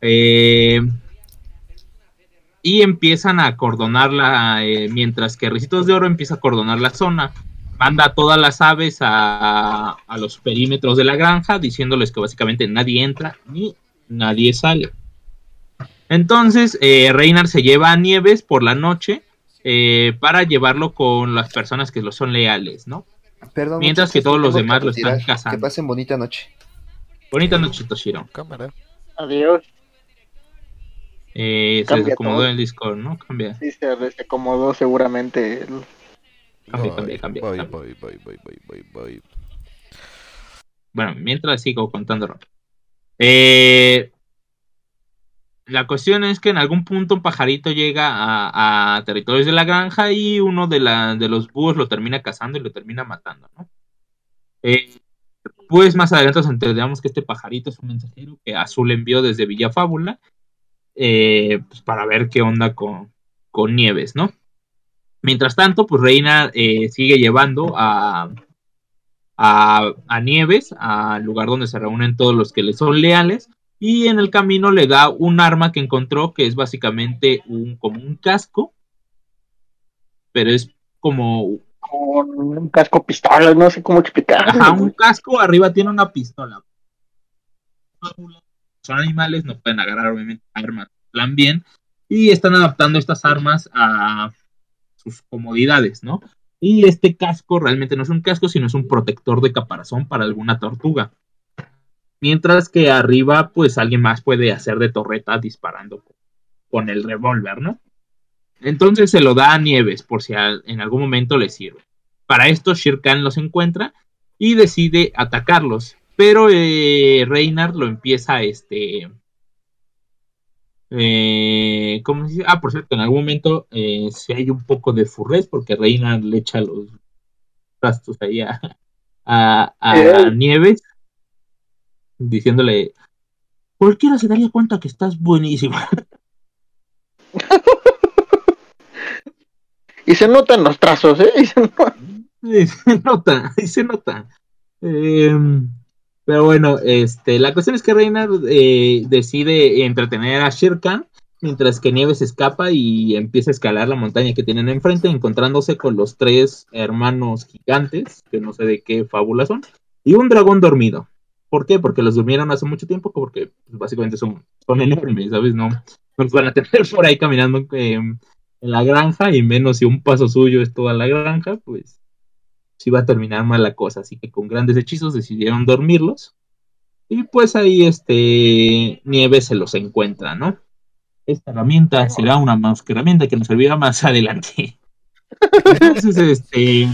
Eh, y empiezan a acordonarla, eh, mientras que Ricitos de Oro empieza a acordonar la zona. Manda a todas las aves a, a los perímetros de la granja, diciéndoles que básicamente nadie entra ni nadie sale. Entonces, eh, Reinar se lleva a Nieves por la noche eh, para llevarlo con las personas que lo son leales, ¿no? Perdón, Mientras que todos los demás lo están cazando. Que pasen bonita noche. Bonita noche, Toshiro. Cámara. Adiós. Eh, se desacomodó todo. el Discord, ¿no? Cambia. Sí, se se acomodó seguramente. el- Cambia, Voy, cambia, cambia, voy, cambia. voy, voy, voy, voy, voy, voy. Bueno, mientras sigo contándolo. Eh, la cuestión es que en algún punto un pajarito llega a, a territorios de la granja y uno de, la, de los búhos lo termina cazando y lo termina matando, ¿no? Eh, pues más adelante nos enteramos que este pajarito es un mensajero que Azul envió desde Villa Fábula eh, pues para ver qué onda con, con Nieves, ¿no? Mientras tanto, pues Reina eh, sigue llevando a, a, a Nieves, al lugar donde se reúnen todos los que le son leales, y en el camino le da un arma que encontró que es básicamente un, como un casco, pero es como un casco pistola, no sé cómo explicar. ajá, un casco, arriba tiene una pistola. Son animales, no pueden agarrar obviamente armas, plan bien, y están adaptando estas armas a sus comodidades, ¿no? Y este casco realmente no es un casco, sino es un protector de caparazón para alguna tortuga. Mientras que arriba, pues alguien más puede hacer de torreta disparando con, el revólver, ¿no? Entonces se lo da a Nieves por si en algún momento le sirve. Para esto, Shere Khan los encuentra y decide atacarlos. Pero eh, Reynard lo empieza, este. Eh, ¿Cómo se dice? Ah, por cierto, en algún momento eh, si hay un poco de furrés porque Reynard le echa los trastos ahí a, a, a Eh. Nieves, diciéndole: Cualquiera se daría cuenta que estás buenísimo. [laughs] Y se notan los trazos, ¿eh? Y se nota. [laughs] Sí, se nota, y se nota. Eh, pero bueno, este, la cuestión es que Reina eh, decide entretener a Shere Khan, mientras que Nieves escapa y empieza a escalar la montaña que tienen enfrente, encontrándose con los tres hermanos gigantes, que no sé de qué fábula son, y un dragón dormido. ¿Por qué? Porque los durmieron hace mucho tiempo, porque pues, básicamente son, son enormes, ¿sabes? No, no los van a tener por ahí caminando eh, en la granja, y menos si un paso suyo es toda la granja, pues sí va a terminar mal la cosa. Así que con grandes hechizos decidieron dormirlos. Y pues ahí este Nieves se los encuentra, ¿no? Esta herramienta será una más que herramienta que nos servirá más [laughs] adelante. Entonces, este,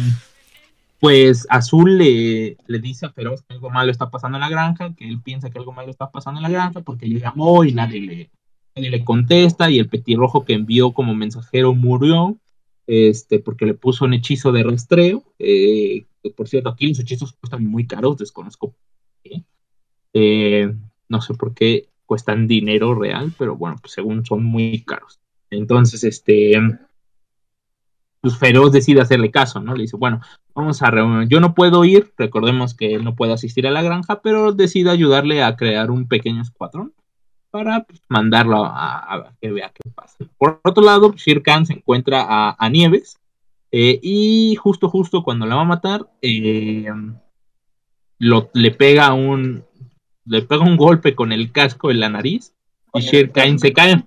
pues Azul le, le dice a Feroz que algo malo está pasando en la granja, que él piensa que algo malo está pasando en la granja porque le llamó y nadie le, nadie le contesta y el petirrojo que envió como mensajero murió este, porque le puso un hechizo de rastreo. eh, por cierto, aquí los hechizos cuestan muy caros, desconozco. qué. Eh, no sé por qué cuestan dinero real, pero bueno, pues según son muy caros. Entonces, este, pues Feroz decide hacerle caso, ¿no? Le dice, bueno, vamos a reunir. Yo no puedo ir, recordemos que él no puede asistir a la granja, pero decide ayudarle a crear un pequeño escuadrón para pues, mandarlo a, a que vea qué pasa. Por otro lado, Shere Khan se encuentra a, a Nieves eh, y justo, justo cuando la va a matar, eh, lo, le pega un le pega un golpe con el casco en la nariz y Shere Khan se cae.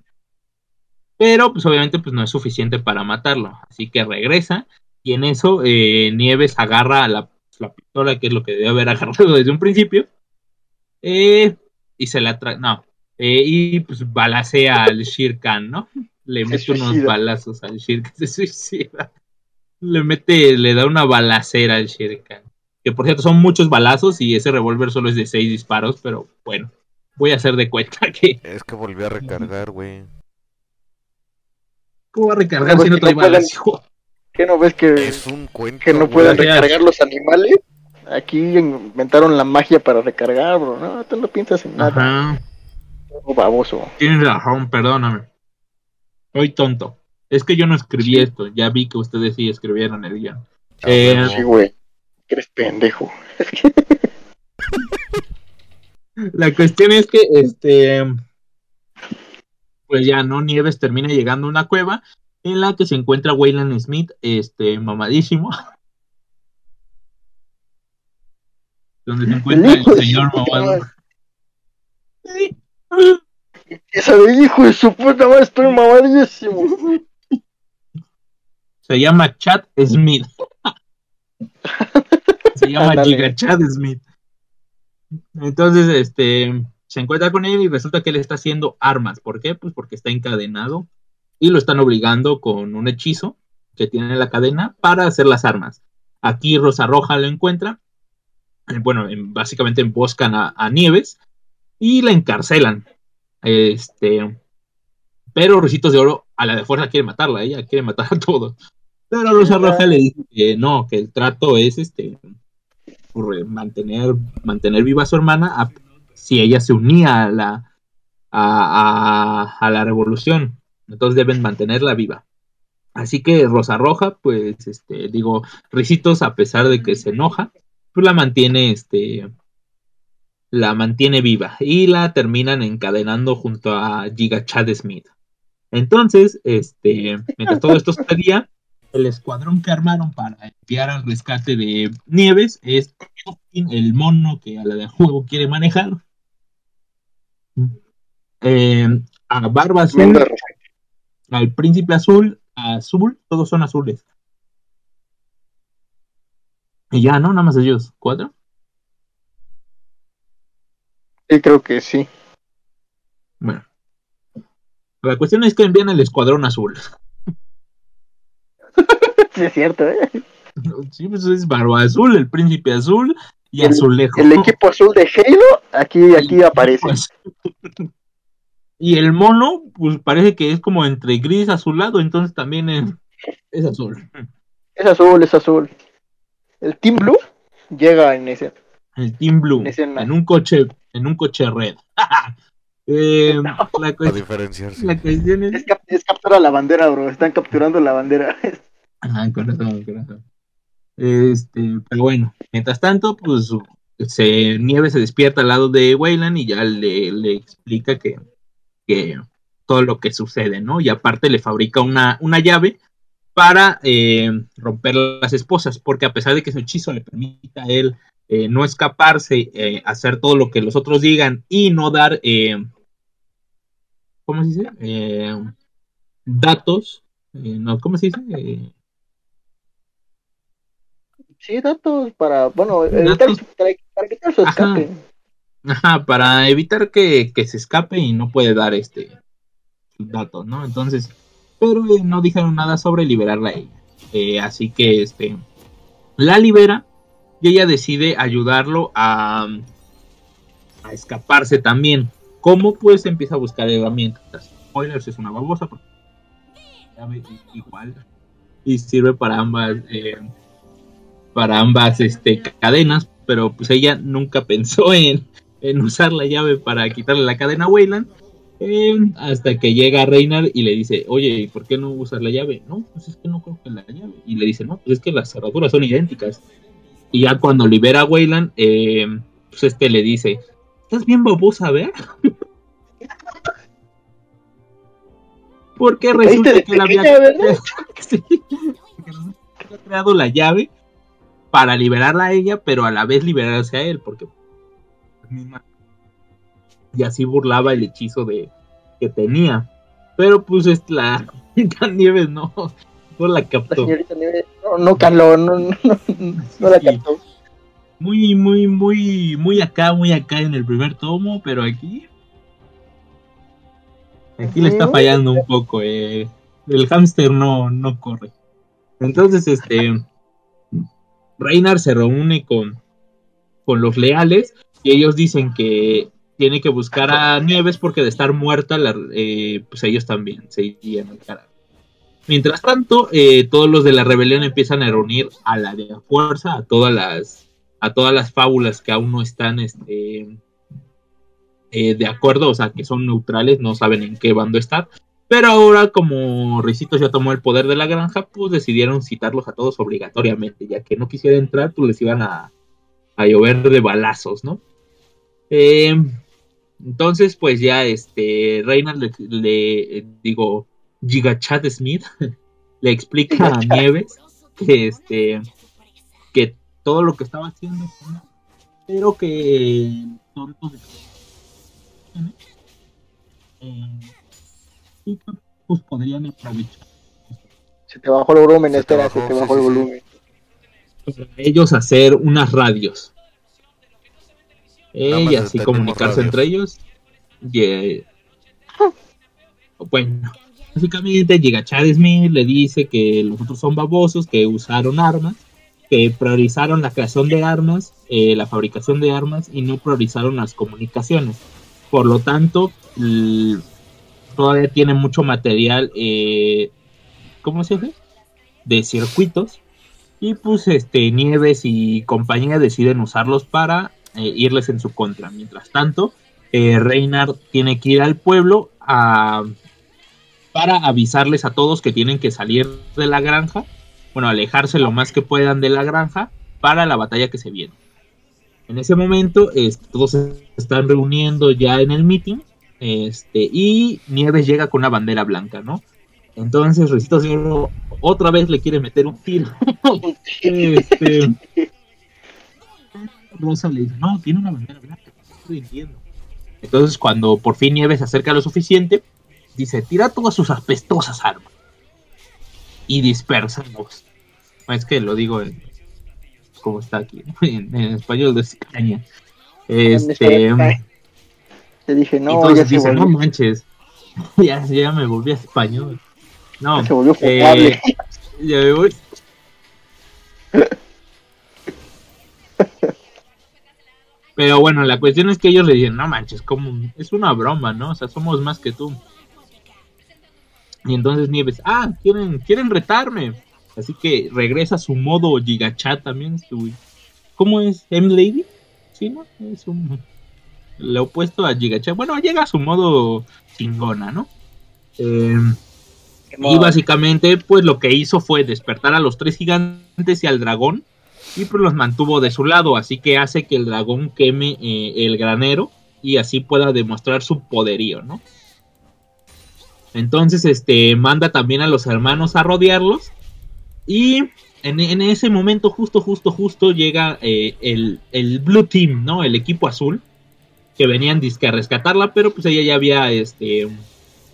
Pero pues obviamente pues no es suficiente para matarlo, así que regresa y en eso eh, Nieves agarra la, la pistola, que es lo que debe haber [laughs] agarrado desde un principio, eh, y se la trae, no, eh, y pues balacea al Shere Khan, ¿no? Le Se mete unos balazos al Shere Khan, se suicida. Le mete, le da una balacera al Shere Khan. Que por cierto son muchos balazos y ese revólver solo es de seis disparos, pero bueno, voy a hacer de cuenta [laughs] que Es que volví a recargar, güey. ¿cómo va a recargar si no trae no balas, hijo? ¿Qué no ves que, Es un cuento. que no Gracias. recargar los animales? Aquí inventaron la magia para recargar, bro. No, tú no piensas en nada. Ajá. Baboso. Tienes razón, perdóname. Soy tonto. Es que yo no escribí esto, ya vi que ustedes sí escribieron el guion. Ah, Eh. Sí, güey. Eres pendejo. [laughs] La cuestión es que, este, pues ya, ¿no? Nieves termina llegando a una cueva en la que se encuentra Wayland Smith, este, mamadísimo. [laughs] Donde se encuentra el señor mamado. Esa de hijo de su puta madre, estoy mamadísimo. Se llama Chad Smith. [laughs] se llama. Giga Chad Smith. Entonces, este, se encuentra con él y resulta que él está haciendo armas. ¿Por qué? Pues porque está encadenado y lo están obligando con un hechizo que tiene en la cadena para hacer las armas. Aquí Rosa Roja lo encuentra. eh, Bueno, en- básicamente emboscan a, a Nieves y la encarcelan. Este, pero Ricitos de Oro a la de fuerza quiere matarla, ella quiere matar a todos. Pero Rosa Roja le dice que no, que el trato es este mantener, mantener viva a su hermana a- si ella se unía a la a, a- a la revolución. Entonces deben mantenerla viva. Así que Rosa Roja, pues, este, digo, Ricitos, a pesar de que se enoja, pues la mantiene, este, la mantiene viva y la terminan encadenando junto a Giga Chad Smith. Entonces, este, mientras todo esto sucedía, el escuadrón que armaron para enviar al rescate de Nieves es el mono que a la de juego quiere manejar. Eh, a Barba Azul, al Príncipe Azul, a Azul, todos son azules. Y ya, ¿no? Nada más ellos. ¿Cuatro? Sí, creo que sí. Bueno. La cuestión es que envían el escuadrón azul. [laughs] Sí, es cierto, ¿eh? Sí, pues es Barba Azul, el Príncipe Azul y El- Azulejo. El equipo azul de Halo, aquí, aquí aparece. Y el mono, pues parece que es como entre gris azulado, entonces también es, es azul. Es azul, es azul. El Team Blue llega en ese. El Team Blue, en un coche, en un coche red. [laughs] Eh, la, A cuest- diferenciarse. la cuestión es, Es, cap- es captura la bandera, bro. Están capturando la bandera. [laughs] Ajá, con razón, con razón. Este, pero bueno, mientras tanto, pues se, Nieve se despierta al lado de Wayland y ya le, le explica que, que todo lo que sucede, ¿no? Y aparte le fabrica una, una llave para eh, romper las esposas, porque a pesar de que su hechizo le permita a él eh, no escaparse, eh, hacer todo lo que los otros digan y no dar, eh, ¿cómo se dice? Datos, no, ¿cómo se dice? Sí, datos para, bueno, Datos. evitar, para, para quitar su escape. Ajá, para evitar que, que se escape y no puede dar este datos, ¿no? Entonces, pero eh, no dijeron nada sobre liberarla a ella. Eh, así que este la libera y ella decide ayudarlo a, escaparse también. ¿Cómo? Pues empieza a buscar herramientas. Spoilers es una babosa, porque igual y sirve para ambas eh, para ambas este, cadenas, pero pues ella nunca [laughs] pensó en, usar la llave para quitarle la cadena a Wayland. eh, hasta que llega Reynard y le dice, oye, ¿y por qué no usas la llave? No, pues es que no creo que la llave. Y le dice, no, pues es que las cerraduras son idénticas. Y ya cuando libera a Wayland, eh, pues este le dice, ¿estás bien babosa, a [laughs] ver? [laughs] Porque resulta de que él había, creado la llave para liberarla a ella, pero a la vez liberarse a él, porque y así burlaba el hechizo de que tenía. Pero pues es la [laughs] Nieves no, no la La captó. señorita Nieves no, no caló, no, no, no la Sí. captó. Muy, muy, muy, muy acá, muy acá en el primer tomo, pero aquí. Aquí le está fallando un poco. eh. El hámster no, no corre. Entonces, este. Reinar se reúne con, con los leales y ellos dicen que tiene que buscar a Nieves porque de estar muerta, la- eh, pues ellos también se irían al carajo. Mientras tanto, eh, todos los de la rebelión empiezan a reunir a la de la fuerza, a todas las, a todas las fábulas que aún no están este, eh, de acuerdo, o sea, que son neutrales, no saben en qué bando estar. Pero ahora, como Ricitos ya tomó el poder de la granja, pues decidieron citarlos a todos obligatoriamente, ya que no quisiera entrar, pues les iban a, a llover de balazos, ¿no? Eh, entonces, pues ya este Reynard le, le- digo, Gigachat Smith [laughs] le explica a Nieves que este que todo lo que estaba haciendo pero que tontos de eh, y que pues podrían aprovechar Se te bajó el volumen, Se te espera, bajó, se te bajó sí, el sí. volumen. ellos hacer unas radios Eh, y así comunicarse radios. entre ellos y, eh, bueno básicamente llega Chad Smith le dice que los otros son babosos que usaron armas que priorizaron la creación de armas eh, la fabricación de armas y no priorizaron las comunicaciones por lo tanto todavía tiene mucho material eh, ¿cómo se dice? de circuitos y pues este Nieves y compañía deciden usarlos para eh, irles en su contra. Mientras tanto, Reynard tiene que ir al pueblo a, para avisarles a todos que tienen que salir de la granja, bueno, alejarse lo más que puedan de la granja para la batalla que se viene. En ese momento, todos se están reuniendo ya en el meeting, este, y Nieves llega con una bandera blanca, ¿no? Entonces, Recito de Oro otra vez le quiere meter un tiro. este, Rosa le dice, no, tiene una bandera blanca, no estoy. Entonces, cuando por fin Nieves se acerca lo suficiente, dice, tira todas sus apestosas armas. Y dispersanos. Es que lo digo en, como está aquí, [laughs] en, en español de España. Este, Te dije, no, entonces ya se, no manches, [laughs] ya, ya me volví a español. No, ya se volvió eh, [laughs] ya me voy. Pero bueno, la cuestión es que ellos le dicen, no manches, como es una broma, ¿no? O sea, somos más que tú. Y entonces Nieves, ah, quieren, quieren retarme. Así que regresa a su modo gigachat también. Su, ¿Cómo es? ¿M-Lady? Sí, ¿no? Es un, lo opuesto a gigachat. Bueno, llega a su modo chingona, ¿no? Eh, Y básicamente, pues lo que hizo fue despertar a los tres gigantes y al dragón. Y pues los mantuvo de su lado. Así que hace que el dragón queme eh, el granero. Y así pueda demostrar su poderío, ¿no? Entonces, este, manda también a los hermanos a rodearlos. Y en, ese momento, justo, justo, justo, llega eh, el, el Blue Team, ¿no? El equipo azul. Que venían disque a rescatarla, pero pues ella ya había este,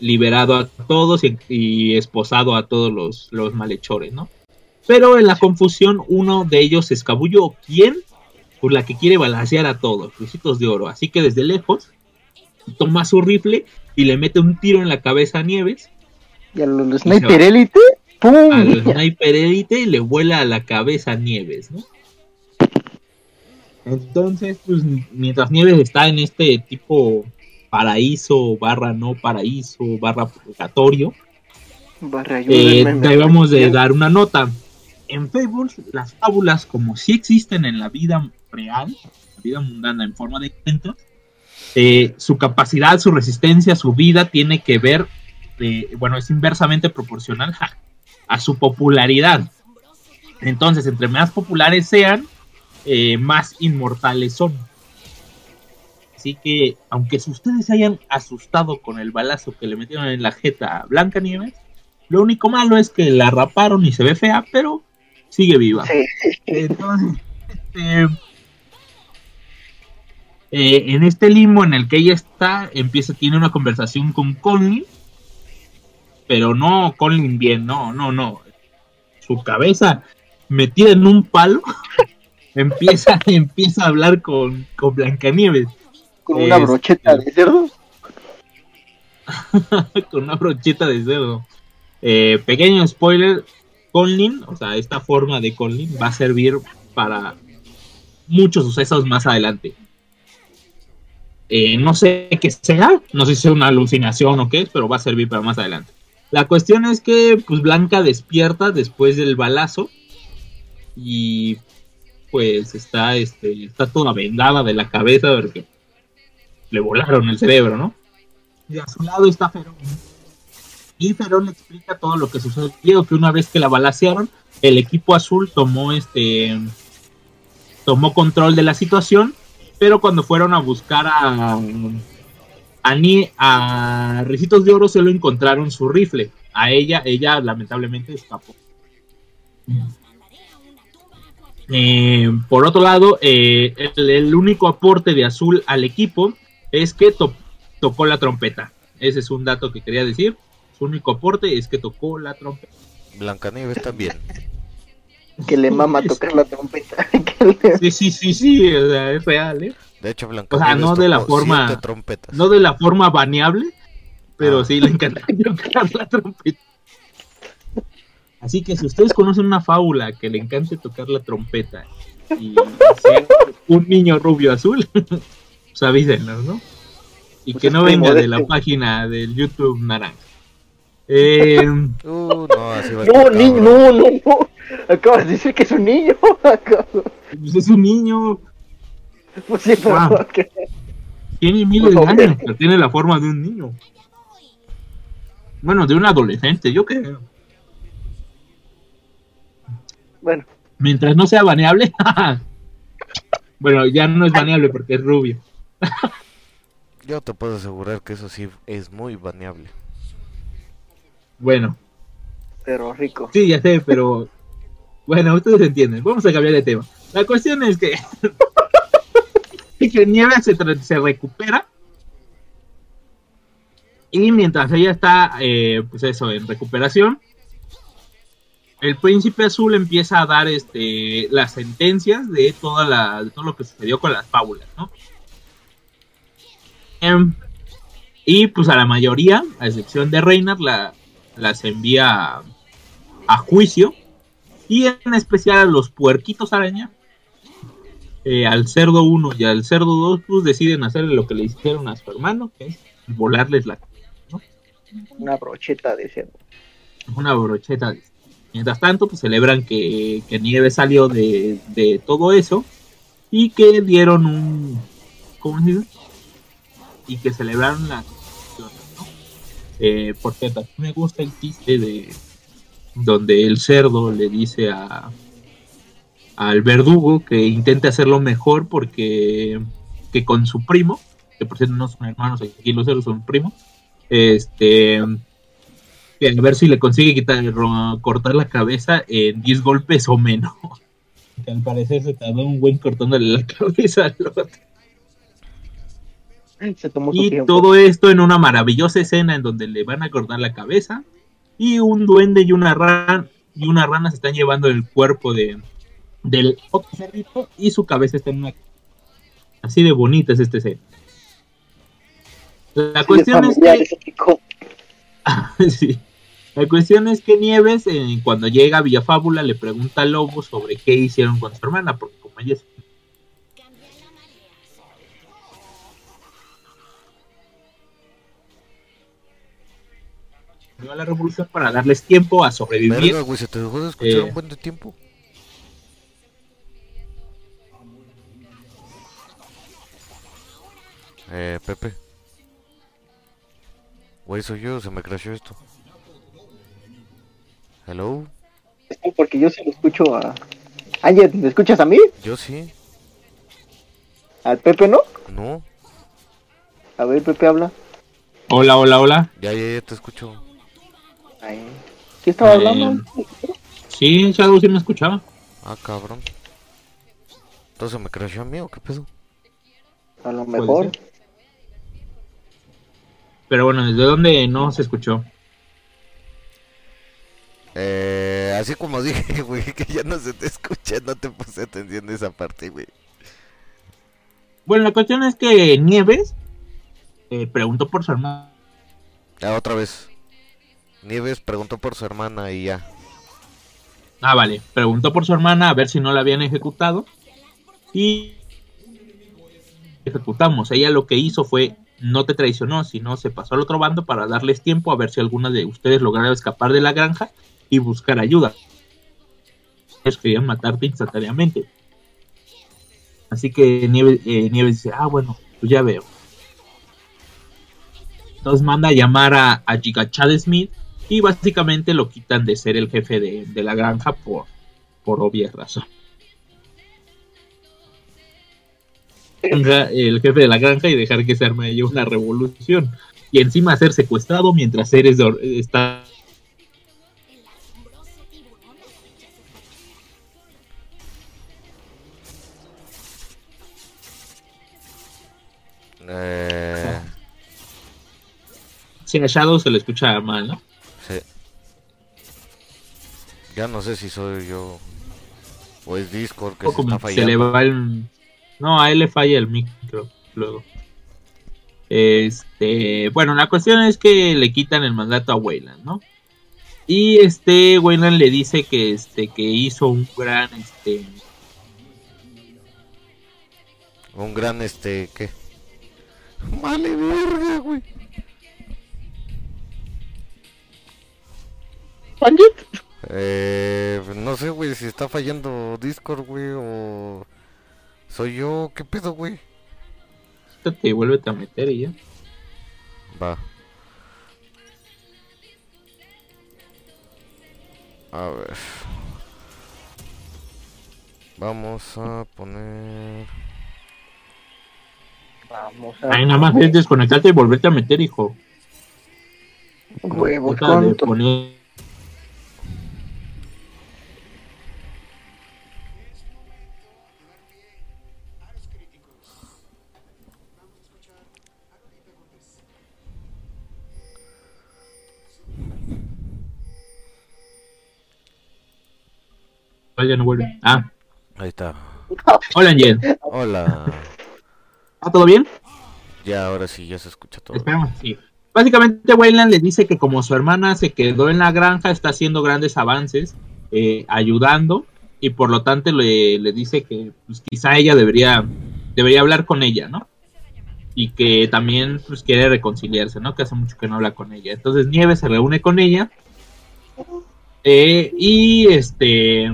liberado a todos y, esposado a todos los, los malhechores, ¿no? Pero en la confusión, uno de ellos se escabulló. ¿Quién? Pues la que quiere balancear a todos, Luisitos de Oro. Así que desde lejos, toma su rifle y le mete un tiro en la cabeza a Nieves. Y a los Sniper Elite, ¡pum! Al Sniper Elite le vuela a la cabeza a Nieves, ¿no? Entonces, pues mientras Nieves está en este tipo paraíso, barra no paraíso, barra purgatorio, Barra, eh, debemos de dar una nota. En Facebook, las fábulas, como si existen en la vida real, la vida mundana en forma de cuentos, eh, su capacidad, su resistencia, su vida tiene que ver, eh, bueno, es inversamente proporcional ja, a su popularidad. Entonces, entre más populares sean, eh, más inmortales son. Así que, aunque ustedes se hayan asustado con el balazo que le metieron en la jeta a Blanca Nieves, lo único malo es que la raparon y se ve fea, pero sigue viva. Sí. Entonces, este, eh, en este limbo en el que ella está, empieza, tiene una conversación con Conley, pero no Conley bien, no, no, no. Su cabeza metida en un palo, [laughs] empieza, [laughs] empieza a hablar con, con Blancanieves, Con una Este- brocheta de cerdo. [laughs] con una brocheta de cerdo. Eh, pequeño spoiler, Conlin, o sea, esta forma de Conlin va a servir para muchos sucesos más adelante. Eh, no sé qué sea, no sé si es una alucinación o qué es, pero va a servir para más adelante. La cuestión es que pues Blanca despierta después del balazo y pues está este está toda vendada de la cabeza porque le volaron el cerebro, ¿no? Y a su lado está Ferón. Y Ferón le explica todo lo que sucedió, que una vez que la balacearon, el equipo azul tomó este tomó control de la situación, pero cuando fueron a buscar a a, Ni- a Ricitos de Oro solo encontraron su rifle. A ella, ella lamentablemente escapó. Eh, por otro lado, eh, el, el único aporte de Azul al equipo es que to- tocó la trompeta. Ese es un dato que quería decir. Su único aporte es que tocó la trompeta. Blancanieves también. [laughs] Que le mama [laughs] tocar la trompeta. [laughs] Le- Sí, sí, sí, sí, o sea, es real, ¿eh? De hecho, Blancanieves no de la forma- trompetas. No de la forma baneable, pero Ah. sí le encanta [laughs] tocar la trompeta. Así que si ustedes conocen una fábula que le encante tocar la trompeta y sea un niño rubio azul, pues avísenos, ¿no? Y Pues que no venga de de la este. página del YouTube naranja. Eh, Uh, no, así va a No, estar niño, no, no, no. Acabas de decir que es un niño. [laughs] pues es un niño, Pues sí, pero Ah. que- tiene miles de años, pero tiene la forma de un niño. Bueno, de un adolescente, yo creo. Bueno, Mientras no sea baneable. [laughs] bueno, ya no es baneable porque es rubio. Yo te puedo asegurar que eso sí es muy baneable. Bueno, pero rico. sí, ya sé, pero. Bueno, ustedes entienden. Vamos a cambiar de tema. La cuestión es que. [laughs] que Nieve se, tra- se recupera. Y mientras ella está, eh, pues eso, en recuperación, el príncipe azul empieza a dar este, las sentencias de, toda la, de todo lo que sucedió con las fábulas, ¿no? Em, y pues a la mayoría, a excepción de Reynard, la, las envía a, juicio. Y en especial a los puerquitos araña, eh, al cerdo 1 y al cerdo 2, pues deciden hacerle lo que le hicieron a su hermano, que es volarles la Una brocheta de cerdo. una brocheta. Mientras tanto, pues celebran que, que Nieve salió de, de todo eso y que dieron un. ¿Cómo se dice? Y que celebraron la. Eh, por cierto, me gusta el chiste de donde el cerdo le dice a al verdugo que intente hacerlo mejor porque que con su primo, que por cierto no son hermanos, aquí los cerdos son primos, este a ver si le consigue quitar, cortar la cabeza en 10 golpes o menos. [laughs] Que al parecer se tardó un buen cortándole la [laughs] cabeza al otro. Se tomó su Y tiempo. todo esto en una maravillosa escena en donde le van a cortar la cabeza y un duende y una rana y una rana se están llevando el cuerpo de del otro cerdito y su cabeza está en una así de bonita es este escena. La Sí, cuestión es que [laughs] sí. La cuestión es que Nieves, eh, cuando llega a Villafábula, le pregunta a Lobo sobre qué hicieron con su hermana, porque como ella es a la revolución para darles tiempo a sobrevivir. Verga, güey, se te dejó de escuchar Eh. un buen de tiempo. Eh, Pepe. Güey, soy yo, se me crashó esto. Hello, Es porque yo sí lo escucho a. Ángel, ¿me escuchas a mí? yo sí, ¿Al Pepe no? no, A ver, Pepe habla. Hola, hola, hola. ya, ya, ya te escucho. ¿Qué estaba Eh, hablando? Sí, Shadow sí me escuchaba. Ah, cabrón. Entonces me crashó a mí o qué pedo. A lo mejor. Pero bueno, ¿desde dónde no se escuchó? Eh, así como dije, [laughs] güey, que ya no se te escucha, no te puse atención a esa parte, güey. Bueno, la cuestión es que Nieves eh, preguntó por su hermana. Ah, otra vez. Nieves preguntó por su hermana y ya. Ah, vale. Preguntó por su hermana a ver si no la habían ejecutado. Y ejecutamos. Ella lo que hizo fue no te traicionó, sino se pasó al otro bando para darles tiempo a ver si alguna de ustedes lograba escapar de la granja y buscar ayuda. Ellos querían matarte instantáneamente. Así que Nieves, eh, Nieves dice, ah, bueno, pues ya veo. Entonces manda a llamar a, a Gigachad Smith y básicamente lo quitan de ser el jefe de, de la granja por, por obvias razones. El jefe de la granja y dejar que se arme ahí una revolución. Y encima ser secuestrado mientras eres de está Eh, si a Shadow se le escucha mal, ¿no? Ya no sé si soy yo o es Discord que se le va el no a él le falla el micro luego este bueno la cuestión es que le quitan el mandato a Wayland no y este Wayland le dice que este que hizo un gran este Un gran este, ¿qué? Vale, verga, güey. Eh, no sé, güey, si está fallando Discord, güey, o soy yo, ¿qué pedo, güey? y vuélvete a meter y ya Va. A ver. Vamos a poner... Vamos a. Ay, nada más es desconectarte y volverte a meter hijo Huevos, Puta ya no vuelve. Ah, Ahí está. hola Angel. Hola. ¿Está todo bien? Ya, ahora sí, ya se escucha todo. Esperamos, sí. Básicamente Wayland le dice que como su hermana se quedó en la granja, está haciendo grandes avances, eh, ayudando, y por lo tanto le, le dice que pues, quizá ella debería, debería hablar con ella, ¿no? Y que también pues, quiere reconciliarse, ¿no? Que hace mucho que no habla con ella. Entonces Nieves se reúne con ella. eh, y este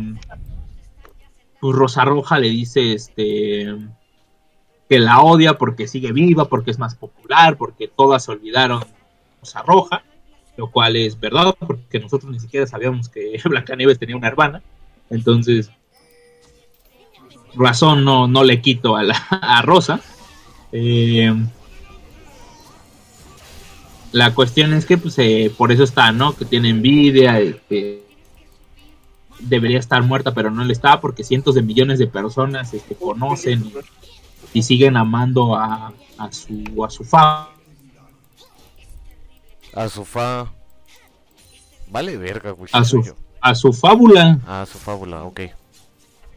pues Rosa Roja le dice este que la odia porque sigue viva, porque es más popular, porque todas olvidaron Rosa Roja. lo cual es verdad, porque nosotros ni siquiera sabíamos que [laughs] Blancanieves tenía una hermana. Entonces, razón no, no le quito a, la, [laughs] a Rosa. Eh, la cuestión es que pues, eh, por eso está, ¿no? Que tiene envidia, este, debería estar muerta, pero no le está, porque cientos de millones de personas este, conocen y, y siguen amando a, a su a su fa A su fa. Vale, verga, güey. a su a su fábula, A su fábula, ok.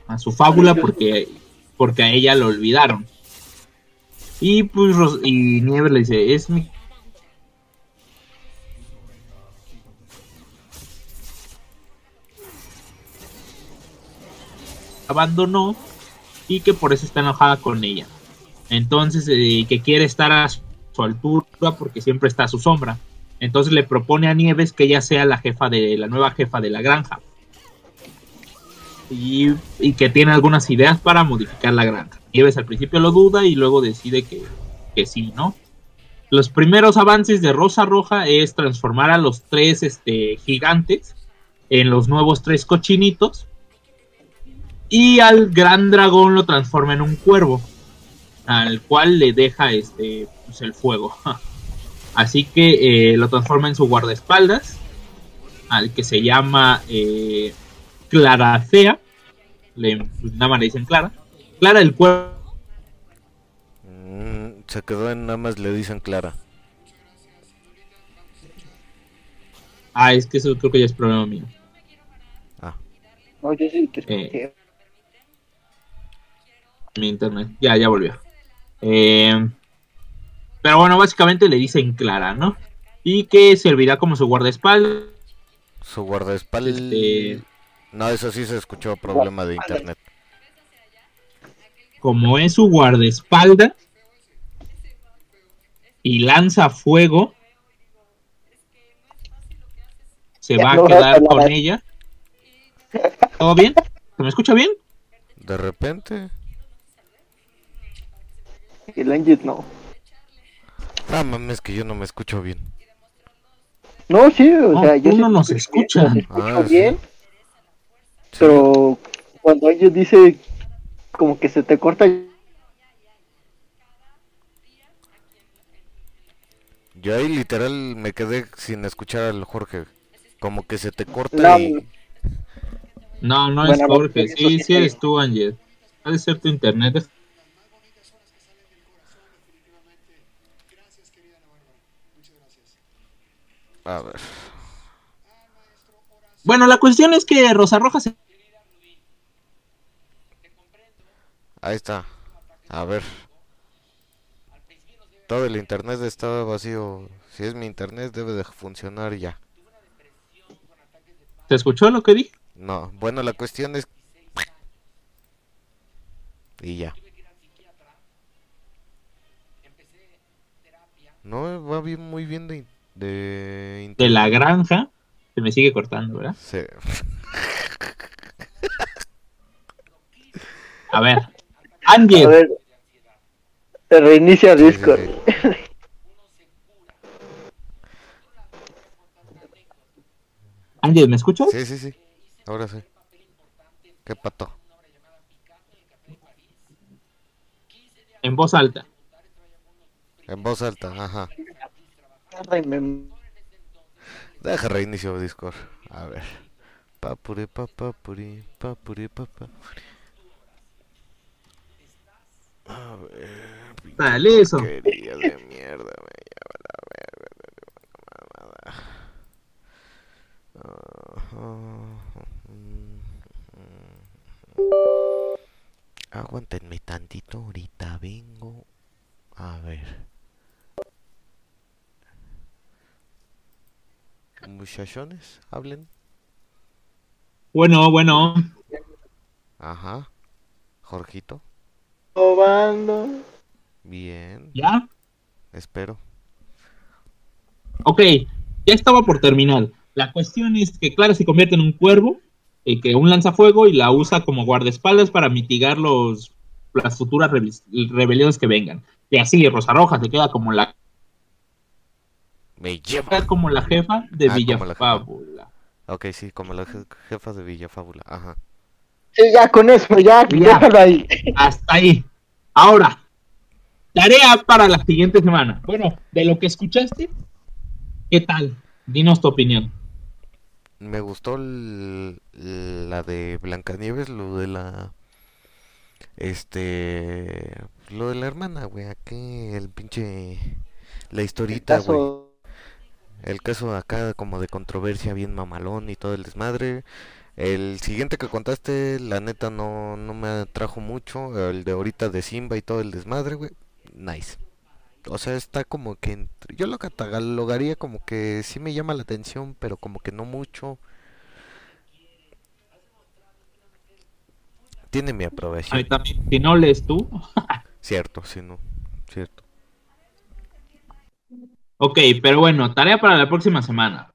a su fábula porque porque a ella lo olvidaron. Y pues y Nieves le dice, "Es mi abandonó y que por eso está enojada con ella. Entonces, eh, que quiere estar a su altura porque siempre está a su sombra. Entonces le propone a Nieves que ella sea la jefa de la nueva jefa de la granja. Y, y que tiene algunas ideas para modificar la granja. Nieves al principio lo duda y luego decide que, que sí, ¿no? Los primeros avances de Rosa Roja es transformar a los tres este, gigantes en los nuevos tres cochinitos. Y al gran dragón lo transforma en un cuervo. Al cual le deja este pues, el fuego. [laughs] Así que eh, lo transforma en su guardaespaldas. Al que se llama eh, Claracea. Le, pues, nada más le dicen Clara. Clara el cuervo. Mm, se quedó en nada más le dicen Clara. Ah, es que eso creo que ya es problema mío. Ah, No, yo sí te Eh. Mi internet. Ya, ya volvió. Eh, pero bueno, básicamente le dicen Clara, ¿no? Y que servirá como su guardaespaldas. su guardaespaldas. Este- No, eso sí se escuchó problema de internet. Como es su guardaespaldas. Y lanza fuego. Se va a quedar con ella. ¿Todo bien? ¿Se me escucha bien? De repente. El Ángel no. Ah, mames, que yo no me escucho bien. No, sí, o No, sea, yo no nos escucho Ah, bien, Sí. pero cuando Ángel dice como que se te corta, Yo ahí literal me quedé sin escuchar al Jorge. Como que se te corta No, y... No, no es Bueno, Jorge. eso Sí, sí eres tú, Ángel. Ha de ser tu internet. A ver. Bueno, la cuestión es que Rosa Roja se Ahí está. A ver. Todo el internet está vacío. Si es mi internet debe de funcionar ya. ¿Te escuchó lo que dije? No, bueno, la cuestión es... Y ya. No, va bien, muy bien de, in- de De la granja. Se me sigue cortando, ¿verdad? Sí. [laughs] A ver. a Ángel, ver, se reinicia Sí, sí, Discord. sí. [laughs] Ángel, ¿me escuchas? Sí, sí, sí. Ahora sí. ¿Qué pato? En voz alta. En voz alta, ajá. Deja reinicio Discord. A ver. Papuri, papapuri, papuri, papapuri. A ver. Dale eso. porquería de mierda, me lleva la verga mamada. Ajá. Aguántenme tantito, ahorita vengo. A ver. Muchachones, hablen. Bueno, bueno. Ajá. Jorgito. Probando. Bien. ¿Ya? Espero. Ok. Ya estaba por terminar. La cuestión es que Clara se convierte en un cuervo. Y que un lanzafuego y la usa como guardaespaldas para mitigar los las futuras rebel- rebeliones que vengan. Y así Rosa Roja se queda como la Me lleva. como la jefa de Ah. Villafábula. Ok, sí, como la je- jefa de Villa Fábula. Ajá. Sí, ya con eso, ya, Ya. déjalo ahí. Hasta ahí. Ahora, tarea para la siguiente semana. Bueno, de lo que escuchaste, ¿qué tal? Dinos tu opinión. Me gustó el- la de Blancanieves, lo de la. Este. Lo de la hermana, güey. Aquí el pinche. La historita, güey. El caso acá como de controversia bien mamalón y todo el desmadre. El siguiente que contaste, la neta no, no me atrajo mucho. El de ahorita de Simba y todo el desmadre, güey. Nice. O sea, está como que... entre- Yo lo catalogaría como que sí me llama la atención, pero como que no mucho. Tiene mi aprobación. mí también. Si no lees tú. [laughs] Cierto, sí, no. Cierto. Ok, pero bueno, tarea para la próxima semana.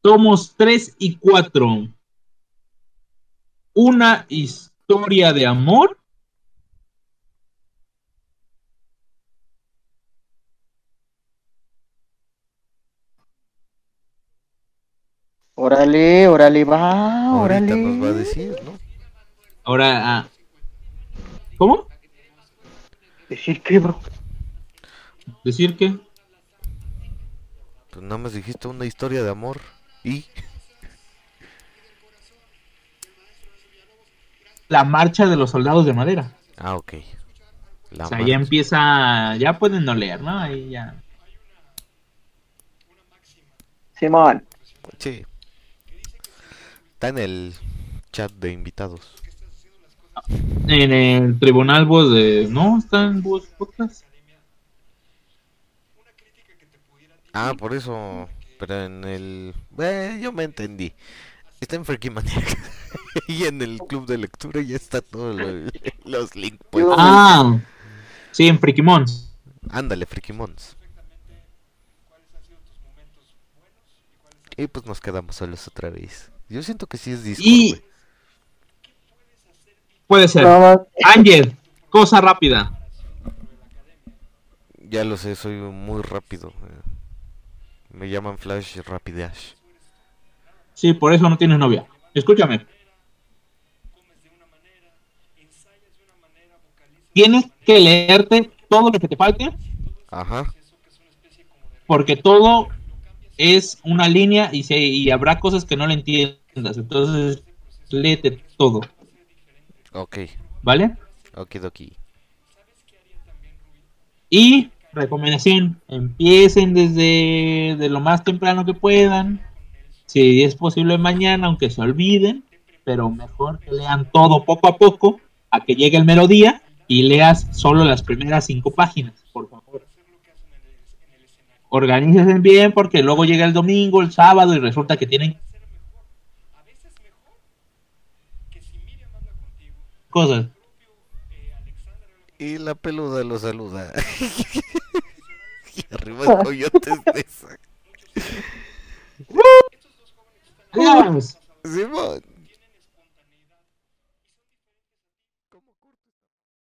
Tomos 3 y 4. Una historia de amor. órale, órale, va, órale. Ahorita nos va a decir, ¿no? Ahora, ah, ¿cómo? Decir que, bro. Decir que Pues nada más dijiste una historia de amor y... la marcha de los soldados de madera. Ah, ok. La O sea, marcha. ya empieza, ya pueden no leer, ¿no? Ahí ya. Simón. Sí. Está en el chat de invitados. En el tribunal voz de, no, está en voz podcast. Ah, por eso. Pero en el. Eh, yo me entendí. Está en Freaky Maniac. [laughs] y en el club de lectura ya está todo lo- [laughs] los links. Pues. Yo- Ah, sí, en Frikimons. Ándale, Freaky Mons. Y pues nos quedamos solos otra vez. Yo siento que sí es Discord, Y-. Puede ser. Ángel, cosa rápida. Ya lo sé, soy muy rápido. eh. Me llaman Flash Rapidash. Sí, por eso no tienes novia. Escúchame. Tienes que leerte todo lo que te falte, Ajá. porque todo es una línea y, se, y habrá cosas que no le entiendas. Entonces, léete todo, Ok. ¿vale? Okidoki. Y recomendación, empiecen desde de lo más temprano que puedan. Si es posible mañana, aunque se olviden, pero mejor que lean todo poco a poco, a que llegue el mero día y leas solo las primeras cinco páginas, por favor. Organícense bien porque luego llega el domingo, el sábado y resulta que tienen cosas. Y la peluda lo saluda. [laughs] y arriba el coyote de esa. [laughs] Simón.